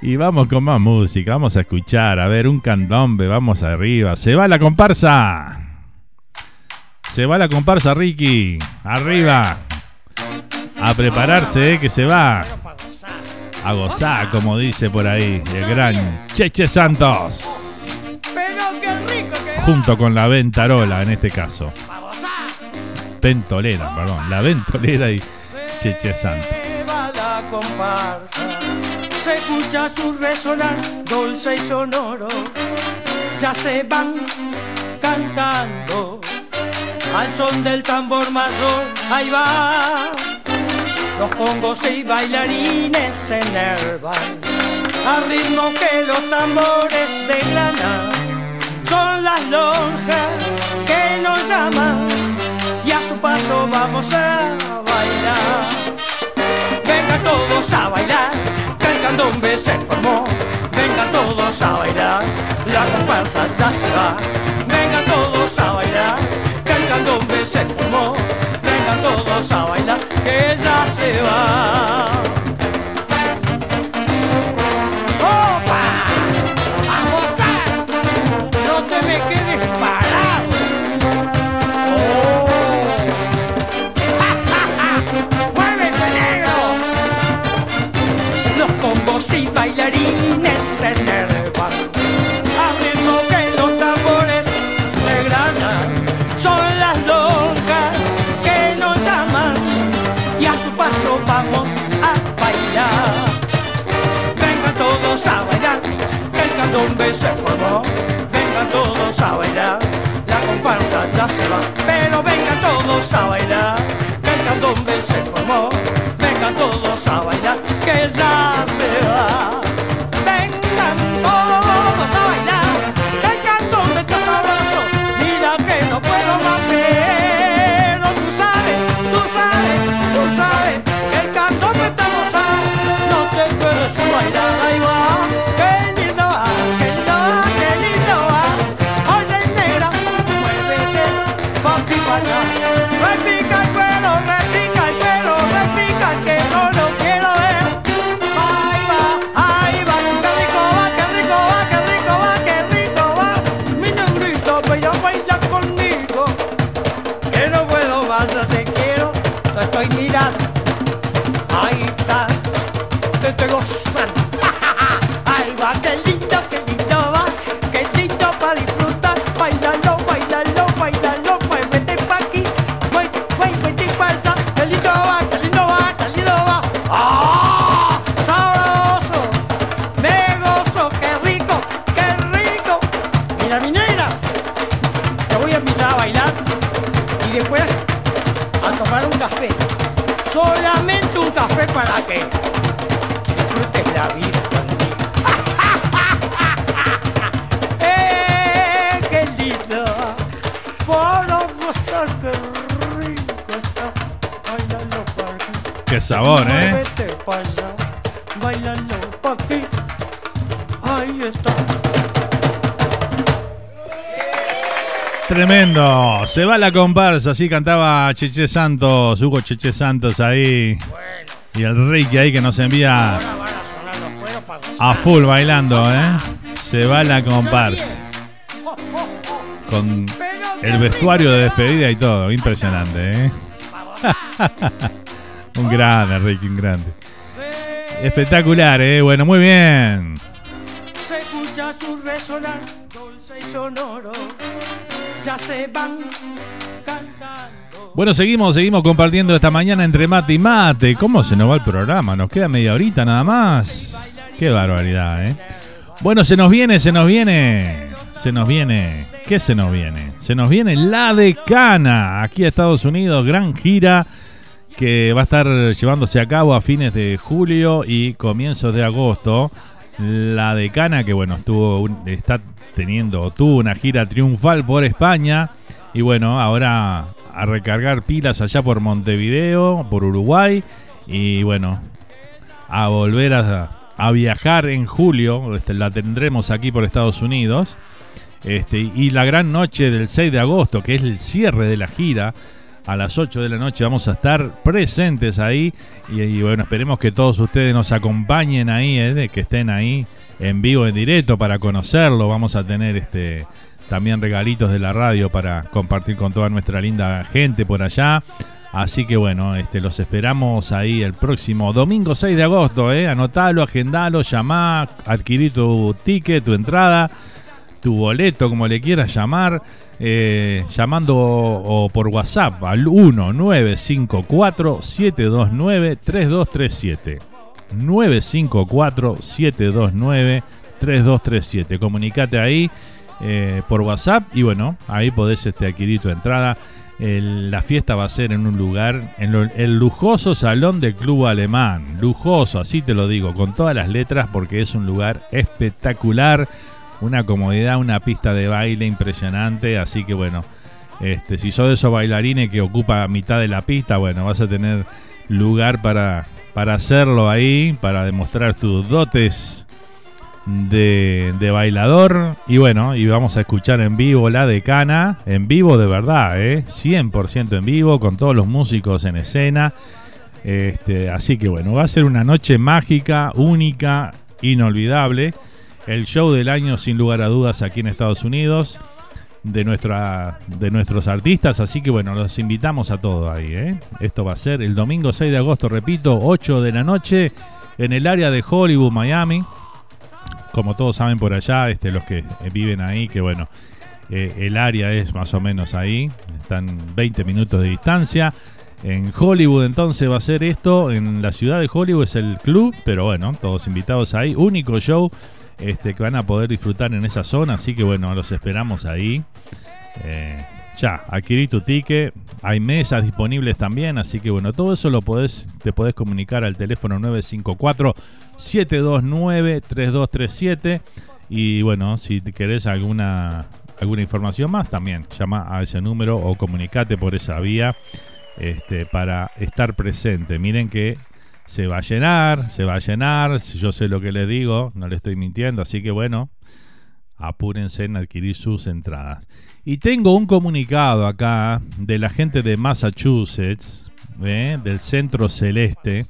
y vamos con más música, vamos a escuchar, a ver, un candombe, vamos arriba. Se va la comparsa. Se va la comparsa, Ricky. Arriba. A prepararse, eh, que se va. A gozar, como dice por ahí el gran Cheche Santos junto con la Ventarola en este caso. Ventolera, perdón, la Ventolera y Cheche Santo. Se escucha su resonar dulce y sonoro, ya se van cantando al son del tambor mayor, ahí va. Los congos y bailarines se enervan, al ritmo que los tambores de grana son las lonjas que nos llaman y a su paso vamos a bailar. Vengan todos a bailar, candombe se formó. Vengan todos a bailar, la comparsa ya se va. Vengan todos a bailar, que el candombe se formó. Vengan todos a bailar, que ya se va. Pero sabor, ¿eh? Tremendo. Se va la comparsa. Así cantaba Cheche Santos, Hugo Cheche Santos ahí. Y el Ricky ahí que nos envía a full bailando, ¿eh? Se va la comparsa. Con el vestuario de despedida y todo. Impresionante, ¿eh? *laughs* Un grande, Ricky, un grande. Espectacular, eh. Bueno, muy bien. Se escucha su resonar dulce y sonoro. Ya se van cantando. Bueno, seguimos, seguimos compartiendo esta mañana entre mate y mate. ¿Cómo se nos va el programa? Nos queda media horita nada más. Qué barbaridad, ¿eh? Bueno, se nos viene, se nos viene. se nos viene. ¿Qué se nos viene? Se nos viene la decana aquí a Estados Unidos, gran gira que va a estar llevándose a cabo a fines de julio y comienzos de agosto. La decana que bueno, estuvo está teniendo tuvo una gira triunfal por España y bueno, ahora a recargar pilas allá por Montevideo, por Uruguay y bueno, a volver a, a viajar en julio, este, la tendremos aquí por Estados Unidos. Este, y la gran noche del 6 de agosto, que es el cierre de la gira, a las 8 de la noche vamos a estar presentes ahí. Y, bueno, esperemos que todos ustedes nos acompañen ahí, eh, que estén ahí en vivo, en directo, para conocerlo. Vamos a tener este también regalitos de la radio para compartir con toda nuestra linda gente por allá. Así que bueno, este, los esperamos ahí el próximo domingo 6 de agosto. Eh. Anotalo, agendalo, llamá, adquirí tu ticket, tu entrada tu boleto, como le quieras llamar, eh, llamando o, por WhatsApp al 1954-729-3237. 954-729-3237. Comunicate ahí eh, por WhatsApp y bueno, ahí podés este, adquirir tu entrada. la fiesta va a ser en un lugar, en el lujoso salón del Club Alemán. Lujoso, así te lo digo, con todas las letras porque es un lugar espectacular una comodidad, una pista de baile impresionante, así que bueno, este, si sos de esos bailarines que ocupa mitad de la pista, bueno, vas a tener lugar para, para hacerlo ahí, para demostrar tus dotes de, bailador. Y bueno, y vamos a escuchar en vivo la decana, en vivo de verdad, ¿eh? 100% en vivo, con todos los músicos en escena. Este, así que bueno, va a ser una noche mágica, única, inolvidable el show del año sin lugar a dudas aquí en Estados Unidos de, nuestra, de nuestros artistas. Así que bueno, los invitamos a todos ahí. ¿eh? Esto va a ser el domingo 6 de agosto, repito, 8 de la noche en el área de Hollywood, Miami. Como todos saben por allá, este, los que viven ahí, que bueno, eh, el área es más o menos ahí, están 20 minutos de distancia. En Hollywood entonces va a ser esto, en la ciudad de Hollywood es el club, pero bueno, todos invitados ahí, único show este, que van a poder disfrutar en esa zona. Así que bueno, los esperamos ahí. Eh, ya, adquirí tu ticket. Hay mesas disponibles también, así que bueno, todo eso lo podés, te podés comunicar al teléfono 954-729-3237. Y bueno, si querés alguna, alguna información más, también llama a ese número o comunicate por esa vía este, para estar presente. Miren que se va a llenar, se va a llenar, yo sé lo que les digo, no le estoy mintiendo, así que bueno, apúrense en adquirir sus entradas. Y tengo un comunicado acá de la gente de Massachusetts, ¿eh? del Centro Celeste,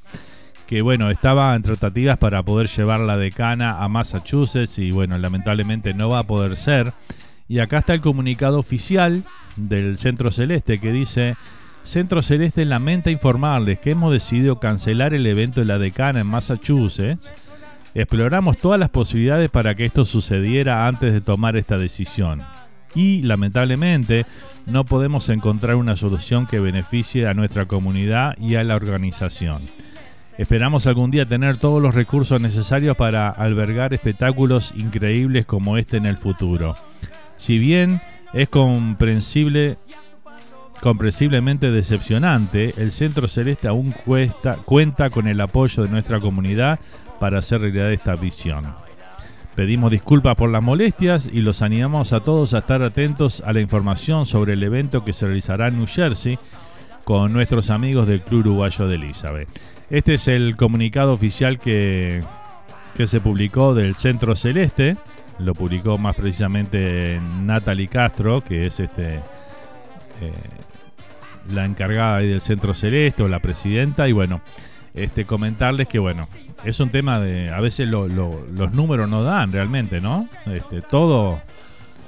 que bueno, estaba en tratativas para poder llevar la decana a Massachusetts y bueno, lamentablemente no va a poder ser. Y acá está el comunicado oficial del Centro Celeste que dice Centro Celeste lamenta informarles que hemos decidido cancelar el evento de la decana en Massachusetts. Exploramos todas las posibilidades para que esto sucediera antes de tomar esta decisión. Y lamentablemente no podemos encontrar una solución que beneficie a nuestra comunidad y a la organización. Esperamos algún día tener todos los recursos necesarios para albergar espectáculos increíbles como este en el futuro. Si bien es comprensible comprensiblemente decepcionante, el Centro Celeste aún cuenta con el apoyo de nuestra comunidad para hacer realidad esta visión. Pedimos disculpas por las molestias y los animamos a todos a estar atentos a la información sobre el evento que se realizará en New Jersey con nuestros amigos del Club Uruguayo de Elizabeth. Este es el comunicado oficial que, que se publicó del Centro Celeste. Lo publicó más precisamente Natalie Castro, que es este eh, la encargada del Centro Celeste o la presidenta. Y bueno, este, comentarles que bueno, es un tema de, a veces los números no dan realmente, ¿no? Este, todo,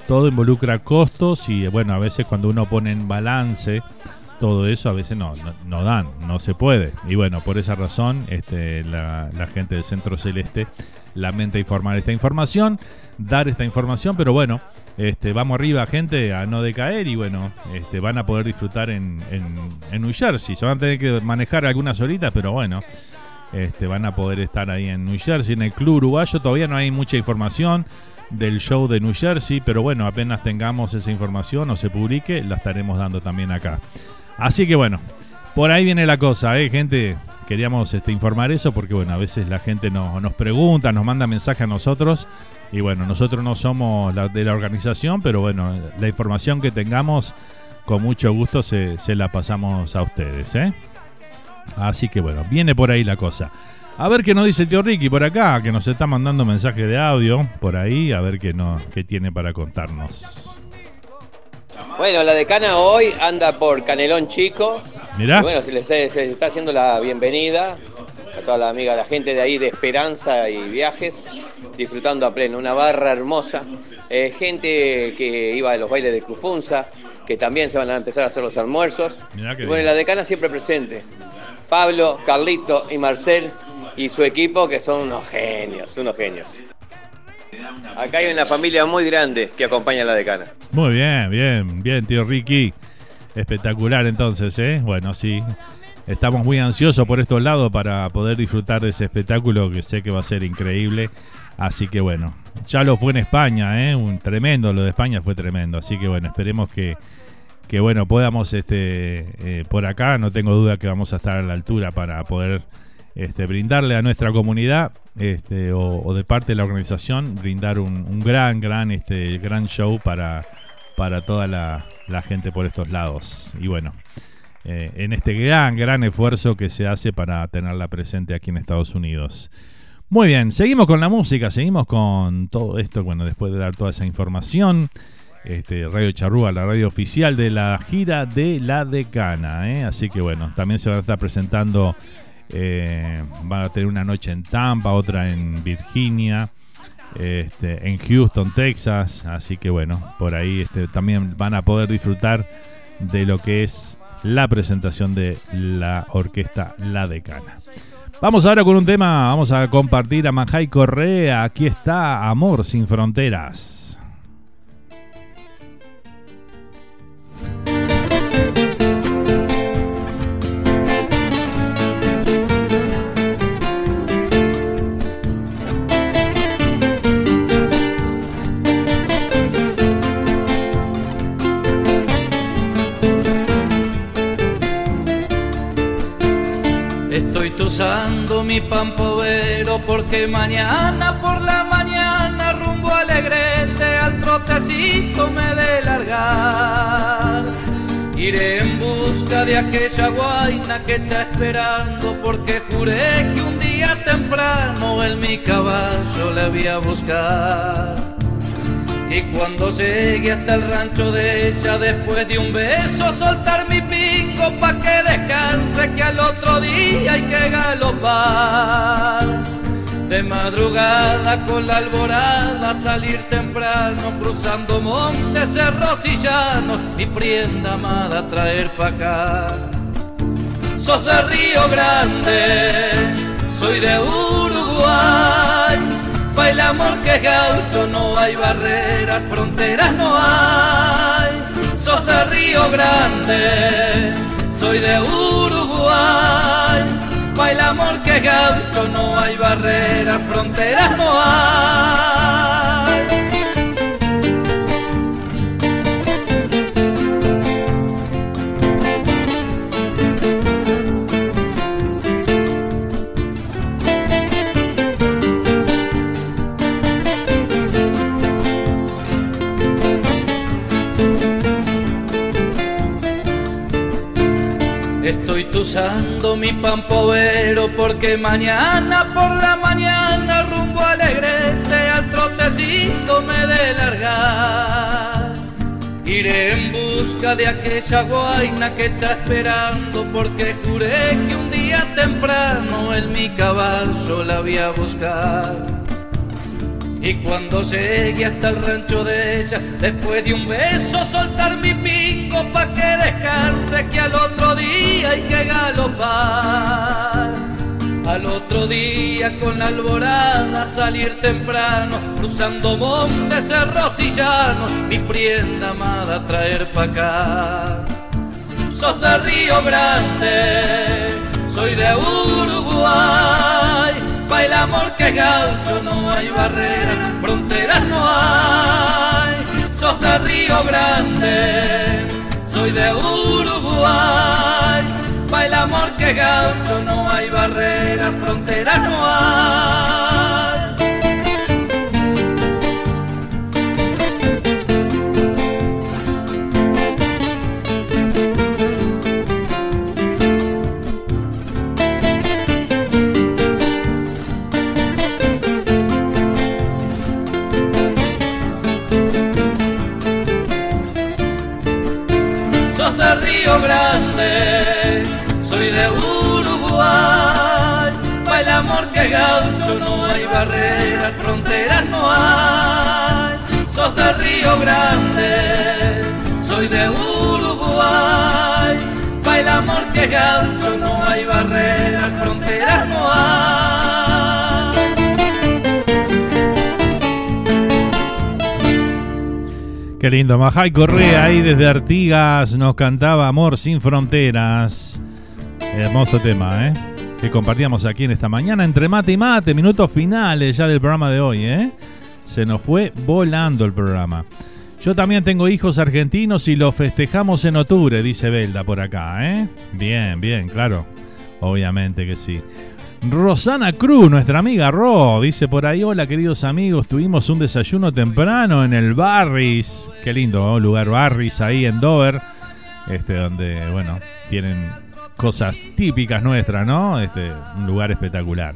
todo involucra costos y bueno, a veces cuando uno pone en balance todo eso, a veces no, no, dan, no se puede. Y bueno, por esa razón, este, la, la gente del Centro Celeste lamenta informar esta información, dar esta información, pero bueno, este, vamos arriba, gente, a no decaer y bueno, este, van a poder disfrutar en, New Jersey. Se van a tener que manejar algunas horitas, pero bueno, este, van a poder estar ahí en New Jersey, en el Club Uruguayo. Todavía no hay mucha información. del show de New Jersey, pero bueno, apenas tengamos esa información o se publique, la estaremos dando también acá. Así que bueno, por ahí viene la cosa, ¿eh, gente? Queríamos este, informar eso porque bueno, a veces la gente no, nos pregunta, nos manda mensaje a nosotros y bueno, nosotros no somos la, de la organización, pero bueno, la información que tengamos con mucho gusto se, se la pasamos a ustedes, ¿eh? Así que bueno, viene por ahí la cosa. A ver qué nos dice el tío Ricky por acá, que nos está mandando mensaje de audio por ahí, a ver qué, no, qué tiene para contarnos. Bueno, la decana hoy anda por Canelón Chico. Mirá. Y bueno, se les, se les está haciendo la bienvenida a toda la amiga, la gente de ahí de Esperanza y Viajes, disfrutando a pleno. Una barra hermosa. Eh, gente que iba a los bailes de Crufunza, que también se van a empezar a hacer los almuerzos. Y bueno, la decana siempre presente. Pablo, Carlito y Marcel y su equipo que son unos genios, unos genios. Acá hay una familia muy grande que acompaña a la decana. Muy bien, bien, bien, tío Ricky. Espectacular entonces, ¿eh? Bueno, sí. Estamos muy ansiosos por estos lados para poder disfrutar de ese espectáculo que sé que va a ser increíble. Así que bueno, ya lo fue en España, ¿eh? Un tremendo, lo de España fue tremendo. Así que bueno, esperemos que, que bueno, podamos este, eh, por acá, no tengo duda que vamos a estar a la altura para poder este, brindarle a nuestra comunidad este, o, de parte de la organización, brindar un, un gran, gran, este, gran show para, para toda la, la gente por estos lados. Y bueno, eh, en este gran, gran esfuerzo que se hace para tenerla presente aquí en Estados Unidos. Muy bien, seguimos con la música, seguimos con todo esto, bueno, después de dar toda esa información. Este, radio Charrúa, la radio oficial de la gira de la decana. ¿eh? Así que bueno, también se va a estar presentando, eh, van a tener una noche en Tampa, otra en Virginia, este, en Houston, Texas. Así que bueno, por ahí este, también van a poder disfrutar de lo que es la presentación de la orquesta La Decana. Vamos ahora con un tema, vamos a compartir a Manjay Correa. Aquí está Amor sin Fronteras. Mi pampovero porque mañana por la mañana rumbo alegrete al trotecito me de largar. Iré en busca de aquella guaina que está esperando porque juré que un día temprano en mi caballo la voy a buscar. Y cuando llegue hasta el rancho de ella, después de un beso, soltar mi pa' que descanse, que al otro día hay que galopar. De madrugada con la alborada, salir temprano, cruzando montes, cerros y llanos, mi prienda amada traer pa' acá. Sos de Río Grande, soy de Uruguay. Pa' el amor que es gaucho no hay barreras, fronteras no hay. Sos de Río Grande, soy de Uruguay. El amor que gaucho no hay barreras, fronteras no hay. Tusando mi pampovero porque mañana por la mañana rumbo alegrete al trotecito me de largar. Iré en busca de aquella guaina que está esperando porque juré que un día temprano en mi caballo la voy a buscar. Y cuando llegue hasta el rancho de ella, después de un beso soltar mi pa' que descanse, que al otro día hay que galopar. Al otro día con la alborada salir temprano, cruzando montes, cerros y llanos, mi prienda amada traer pa' acá. Sos de Río Grande, soy de Uruguay, pa' el amor que es gaucho, no hay barreras, fronteras no hay. Sos de Río Grande, soy de Uruguay. Baila amor que gaucho, no hay barreras, fronteras no hay. Soy de Uruguay. Baila amor que gaucho, no hay barreras, fronteras no hay. Sos de Río Grande, soy de Uruguay. Baila amor que gaucho, no hay barreras, fronteras no hay. Qué lindo, Majay Correa ahí desde Artigas nos cantaba Amor sin fronteras. Hermoso tema, ¿eh? Que compartíamos aquí en esta mañana entre mate y mate, minutos finales ya del programa de hoy, ¿eh? Se nos fue volando el programa. Yo también tengo hijos argentinos y los festejamos en octubre, dice Belda por acá, ¿eh? Bien, bien, claro. Obviamente que sí. Rosana Cruz, nuestra amiga Ro, dice por ahí, hola queridos amigos, tuvimos un desayuno temprano en el Barris, qué lindo ¿no? lugar Barris ahí en Dover, este donde, bueno, tienen cosas típicas nuestras, ¿no? Este, un lugar espectacular.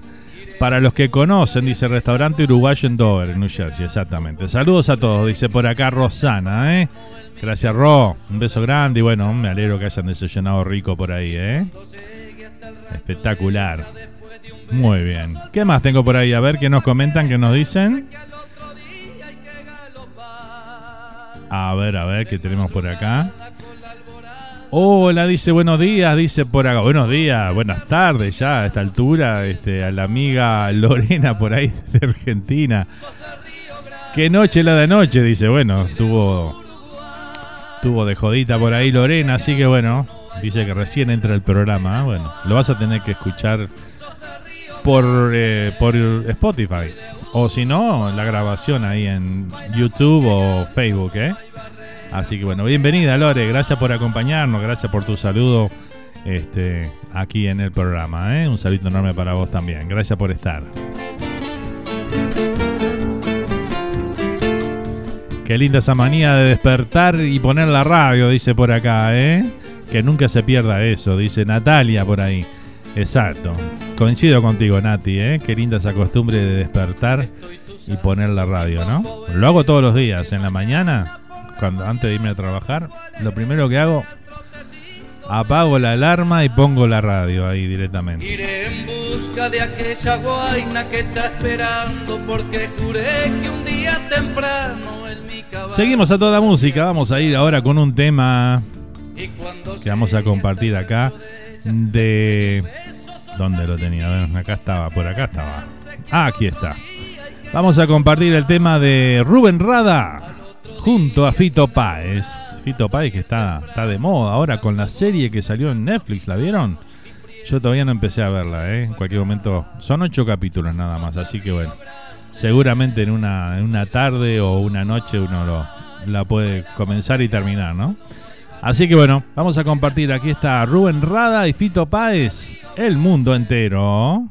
Para los que conocen, dice restaurante uruguayo en Dover, New Jersey, exactamente. Saludos a todos, dice por acá Rosana, ¿eh? Gracias Ro, un beso grande y bueno, me alegro que hayan desayunado rico por ahí, ¿eh? Espectacular. Muy bien. ¿Qué más tengo por ahí? A ver qué nos comentan, qué nos dicen. A ver, a ver, ¿qué tenemos por acá? Hola, dice buenos días, dice por acá. Buenos días, buenas tardes ya a esta altura. Este, a la amiga Lorena por ahí *laughs* de Argentina. Qué noche la de noche, dice. Bueno, tuvo, tuvo de jodita por ahí Lorena, así que bueno, dice que recién entra el programa. Bueno, lo vas a tener que escuchar por, eh, por Spotify. O si no, la grabación ahí en YouTube o Facebook, ¿eh? Así que bueno, bienvenida Lore, gracias por acompañarnos, gracias por tu saludo este, aquí en el programa. ¿eh? Un saludo enorme para vos también, gracias por estar. Qué linda esa manía de despertar y poner la radio, dice por acá, ¿eh? Que nunca se pierda eso, dice Natalia por ahí. Exacto. Coincido contigo, Nati, ¿eh? Qué linda esa costumbre de despertar y poner la radio, ¿no? Lo hago todos los días, en la mañana, cuando antes de irme a trabajar, lo primero que hago, apago la alarma y pongo la radio ahí directamente. Iré en busca de aquella guaina que está esperando porque juré que un día temprano en mi caballo Seguimos a toda música, vamos a ir ahora con un tema que vamos a compartir acá de... ¿Dónde lo tenía? Acá estaba, por acá estaba. Ah, aquí está. Vamos a compartir el tema de Rubén Rada junto a Fito Páez. Fito Páez que está, está de moda ahora con la serie que salió en Netflix, ¿la vieron? Yo todavía no empecé a verla, ¿eh? En cualquier momento. Son ocho capítulos nada más, así que bueno. Seguramente en una, en una tarde o una noche uno lo, la puede comenzar y terminar, ¿no? Así que bueno, vamos a compartir. Aquí está Rubén Rada y Fito Páez. El mundo entero.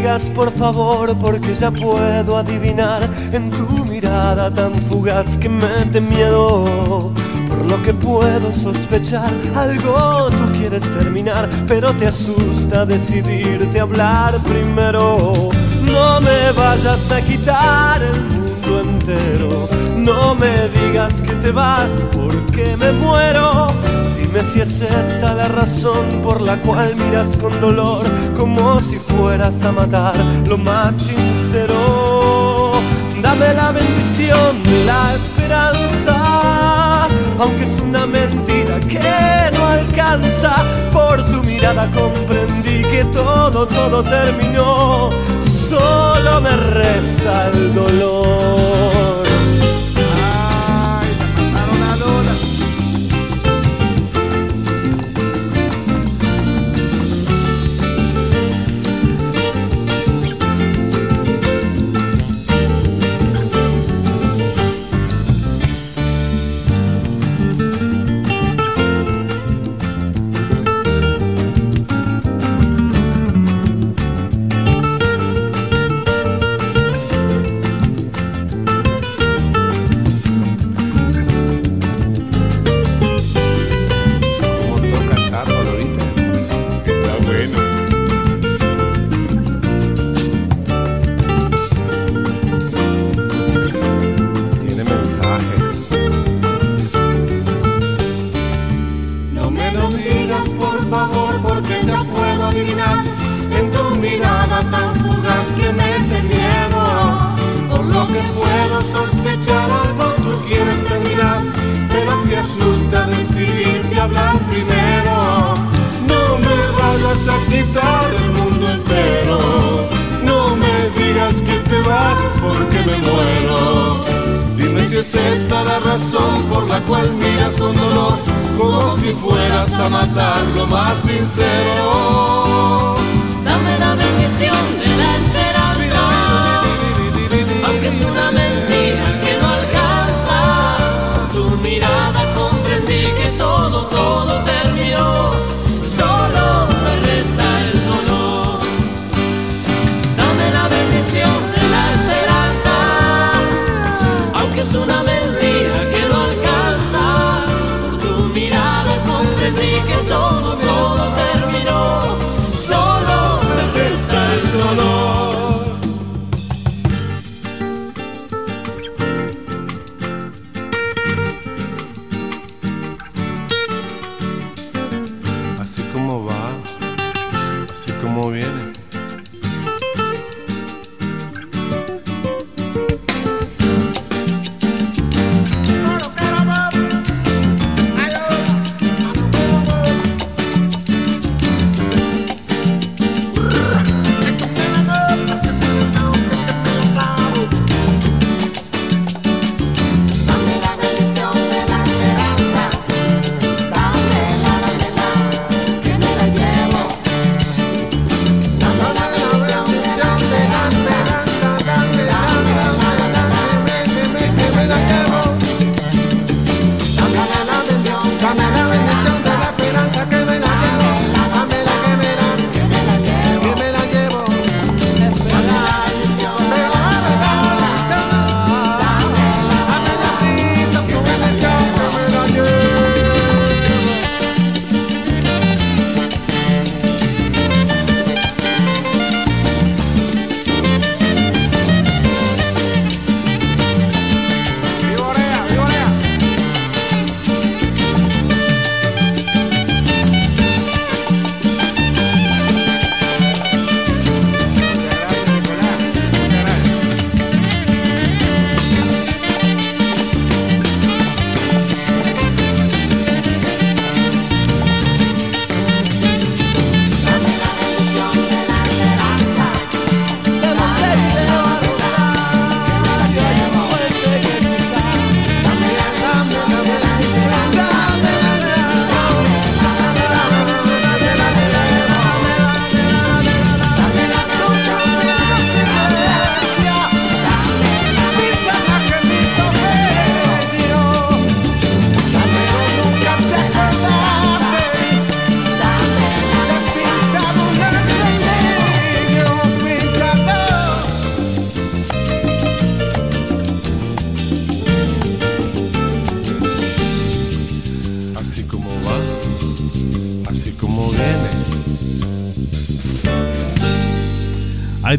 Digas por favor porque ya puedo adivinar en tu mirada tan fugaz que mete miedo. Por lo que puedo sospechar, algo tú quieres terminar, pero te asusta decidirte hablar primero. No me vayas a quitar el mundo entero, no me digas que te vas porque me muero. Dime si es esta la razón por la cual miras con dolor como si fueras a matar lo más sincero. Dame la bendición la esperanza, aunque es una mentira que no alcanza. Por tu mirada comprendí que todo, todo terminó. Solo me resta el dolor.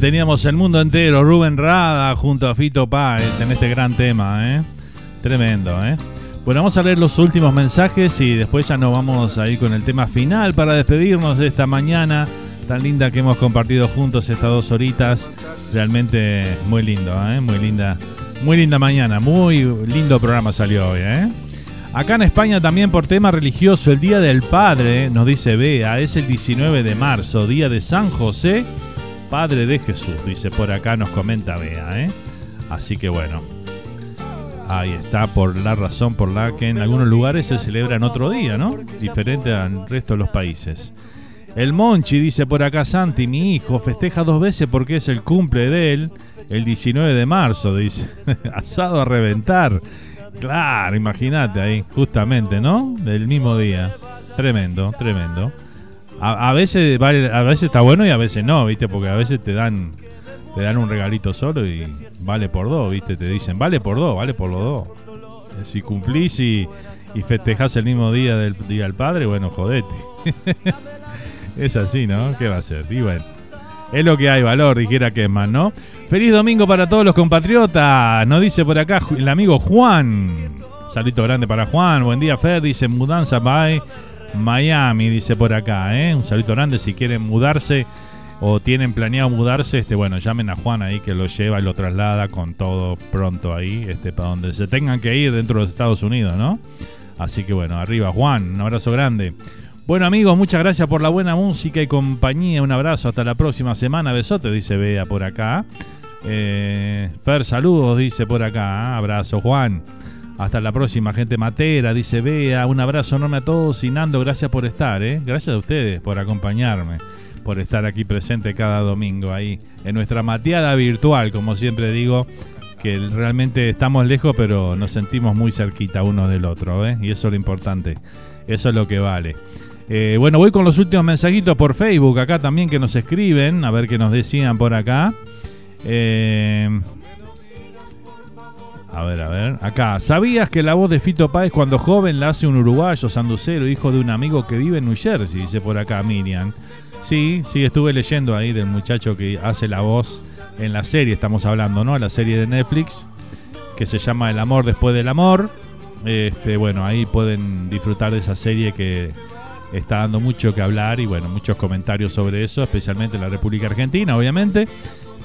teníamos el mundo entero, Rubén Rada junto a Fito Páez en este gran tema. ¿eh? Tremendo, ¿eh? Bueno, vamos a leer los últimos mensajes y después ya nos vamos a ir con el tema final para despedirnos de esta mañana tan linda que hemos compartido juntos estas dos horitas. Realmente muy lindo. ¿eh? Muy linda, muy linda mañana, muy lindo programa salió hoy. ¿eh? Acá en España también por tema religioso, el Día del Padre, nos dice Bea, es el 19 de marzo, Día de San José Padre de Jesús, dice por acá, nos comenta Bea. ¿eh? Así que bueno, Ahí está, por la razón por la que en algunos lugares se celebra en otro día, ¿no? Diferente al resto de los países. El Monchi dice por acá, Santi, mi hijo, festeja dos veces porque es el cumple de él, el 19 de marzo, dice. *laughs* Asado a reventar. Claro, imagínate ahí, justamente, ¿no? Del mismo día. Tremendo, tremendo. A, veces vale, a veces está bueno y a veces no, ¿viste? Porque a veces te dan te dan un regalito solo y vale por dos, ¿viste? Te dicen, vale por dos, vale por los dos. Eh, si cumplís y, y festejás el mismo día del Día del Padre, bueno, jodete. *laughs* es así, ¿no? ¿Qué va a ser? Y bueno, es lo que hay, valor, dijera que es más, ¿no? Feliz domingo para todos los compatriotas, nos dice por acá el amigo Juan. Salito grande para Juan, buen día Fer, dice mudanza by Miami, dice por acá, ¿eh? Un salito grande si quieren mudarse o tienen planeado mudarse, este, bueno, llamen a Juan ahí que lo lleva y lo traslada con todo pronto ahí, este, para donde se tengan que ir dentro de los Estados Unidos, ¿no? Así que bueno, arriba Juan, un abrazo grande. Bueno amigos, muchas gracias por la buena música y compañía. Un abrazo, hasta la próxima semana. Besote, dice Bea por acá. Eh, Fer, saludos, dice por acá. Abrazo, Juan. Hasta la próxima, gente matera, dice Bea. Un abrazo enorme a todos y Nando, gracias por estar, ¿eh? Gracias a ustedes por acompañarme por estar aquí presente cada domingo ahí en nuestra mateada virtual, como siempre digo, que realmente estamos lejos, pero nos sentimos muy cerquita uno del otro, ¿eh? y eso es lo importante, eso es lo que vale. Eh, bueno, voy con los últimos mensajitos por Facebook, acá también que nos escriben, a ver qué nos decían por acá. Eh, a ver, a ver. Acá, ¿sabías que la voz de Fito Páez cuando joven la hace un uruguayo sanducero, hijo de un amigo que vive en New Jersey? Dice por acá Miriam. Sí, sí, estuve leyendo ahí del muchacho que hace la voz en la serie, estamos hablando, ¿no? La serie de Netflix, que se llama El amor después del amor. Este, bueno, ahí pueden disfrutar de esa serie que está dando mucho que hablar y bueno, muchos comentarios sobre eso, especialmente en la República Argentina, obviamente.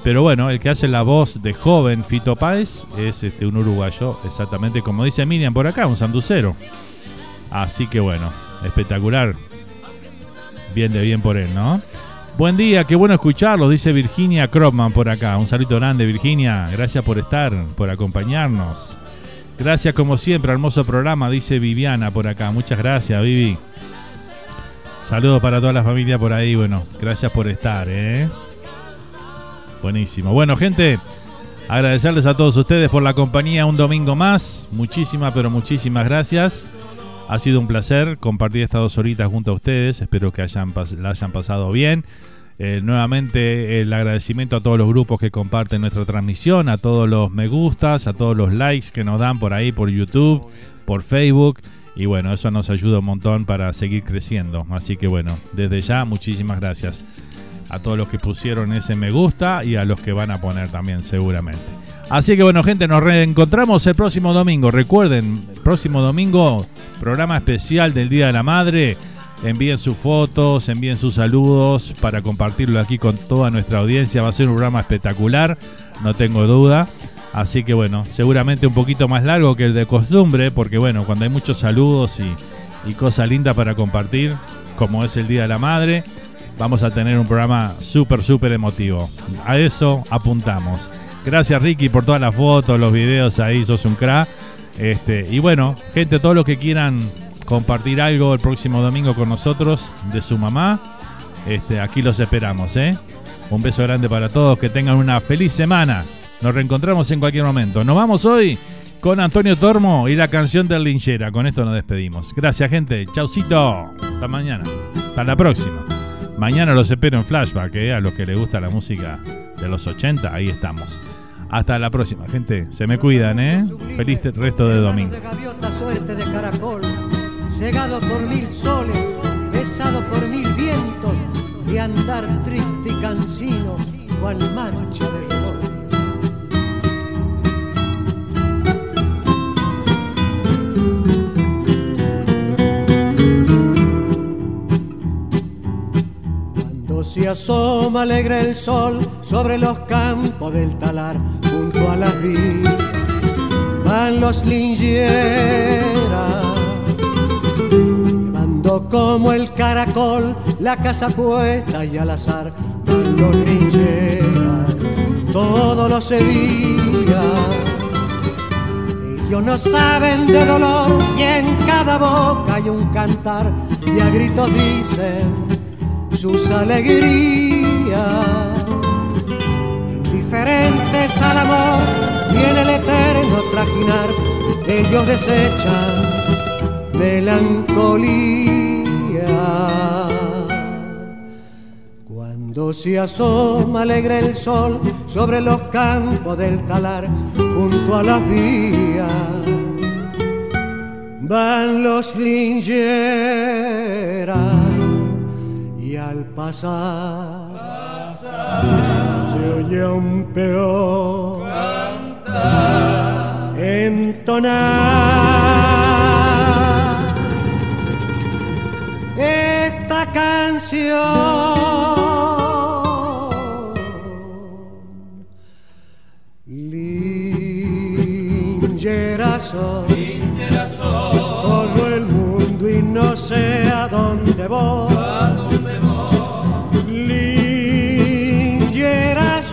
Pero bueno, el que hace la voz de joven Fito Páez es este, un uruguayo, exactamente como dice Miriam por acá, un sanducero. Así que bueno, espectacular Bien de bien por él, ¿no? Buen día, qué bueno escucharlo, dice Virginia Kropman por acá. Un saludo grande, Virginia. Gracias por estar, por acompañarnos. Gracias como siempre, hermoso programa, dice Viviana por acá. Muchas gracias, Vivi. Saludos para toda la familia por ahí. Bueno, gracias por estar, ¿eh? Buenísimo. Bueno, gente, agradecerles a todos ustedes por la compañía un domingo más. Muchísimas, pero muchísimas gracias. Ha sido un placer compartir estas dos horitas junto a ustedes. Espero que hayan la hayan pasado bien. Eh, nuevamente el agradecimiento a todos los grupos que comparten nuestra transmisión, a todos los me gustas, a todos los likes que nos dan por ahí, por YouTube, por Facebook. Y bueno, eso nos ayuda un montón para seguir creciendo. Así que bueno, desde ya muchísimas gracias a todos los que pusieron ese me gusta y a los que van a poner también seguramente. Así que bueno, gente, nos reencontramos el próximo domingo. Recuerden, próximo domingo, programa especial del Día de la Madre. Envíen sus fotos, envíen sus saludos para compartirlo aquí con toda nuestra audiencia. Va a ser un programa espectacular, no tengo duda. Así que bueno, seguramente un poquito más largo que el de costumbre, porque bueno, cuando hay muchos saludos y, y cosas lindas para compartir, como es el Día de la Madre, vamos a tener un programa súper, súper emotivo. A eso apuntamos. Gracias Ricky por todas las fotos, los videos ahí, sos un crack. Este, y bueno, gente, todos los que quieran compartir algo el próximo domingo con nosotros de su mamá, este, aquí los esperamos, ¿eh? Un beso grande para todos, que tengan una feliz semana. Nos reencontramos en cualquier momento. Nos vamos hoy con Antonio Tormo y la canción del Linchera. Con esto nos despedimos. Gracias, gente. Chaucito. Hasta mañana. Hasta la próxima. Mañana los espero en flashback, ¿eh? A los que les gusta la música de los 80, ahí estamos. Hasta la próxima, gente. Se me cuidan, ¿eh? Feliz resto de domingo. De gaviota, suerte de caracol, cegado por mil soles, pesado por mil vientos, y andar triste y cansino, cual mancha de se asoma alegre el sol sobre los campos del talar, junto a las vías van los lingeras, llevando como el caracol la casa puesta y al azar van los lingeras todos los días. Ellos no saben de dolor y en cada boca hay un cantar y a gritos dicen sus alegrías. Indiferentes al amor en el eterno trajinar, ellos desechan melancolía. Cuando se asoma alegre el sol sobre los campos del talar, junto a las vías, van los lingeras al pasar, se oye un peor cantar, entonar esta canción. Lingera soy, todo el mundo y no sé a dónde voy.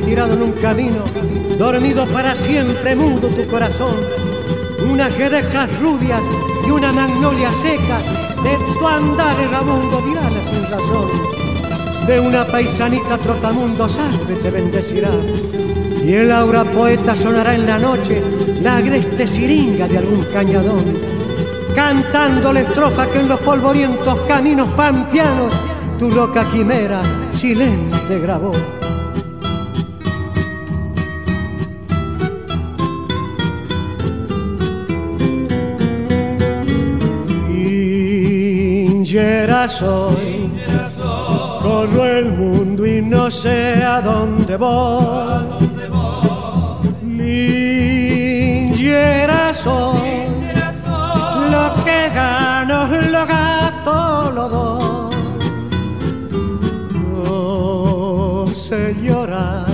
tirado en un camino, dormido para siempre, mudo tu corazón, unas guedejas rubias y una magnolia seca de tu andar mundo dirá la sin razón. De una paisanita trotamundo salve te bendecirá. Y el aura poeta sonará en la noche la agreste siringa de algún cañadón. Cantando la estrofa que en los polvorientos caminos pampianos tu loca quimera silente grabó. Soy, corro el mundo y no sé a dónde voy. Lingiera soy, lo que gano lo gasto, lo doy. No sé llorar,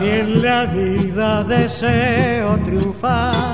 ni en la vida deseo triunfar.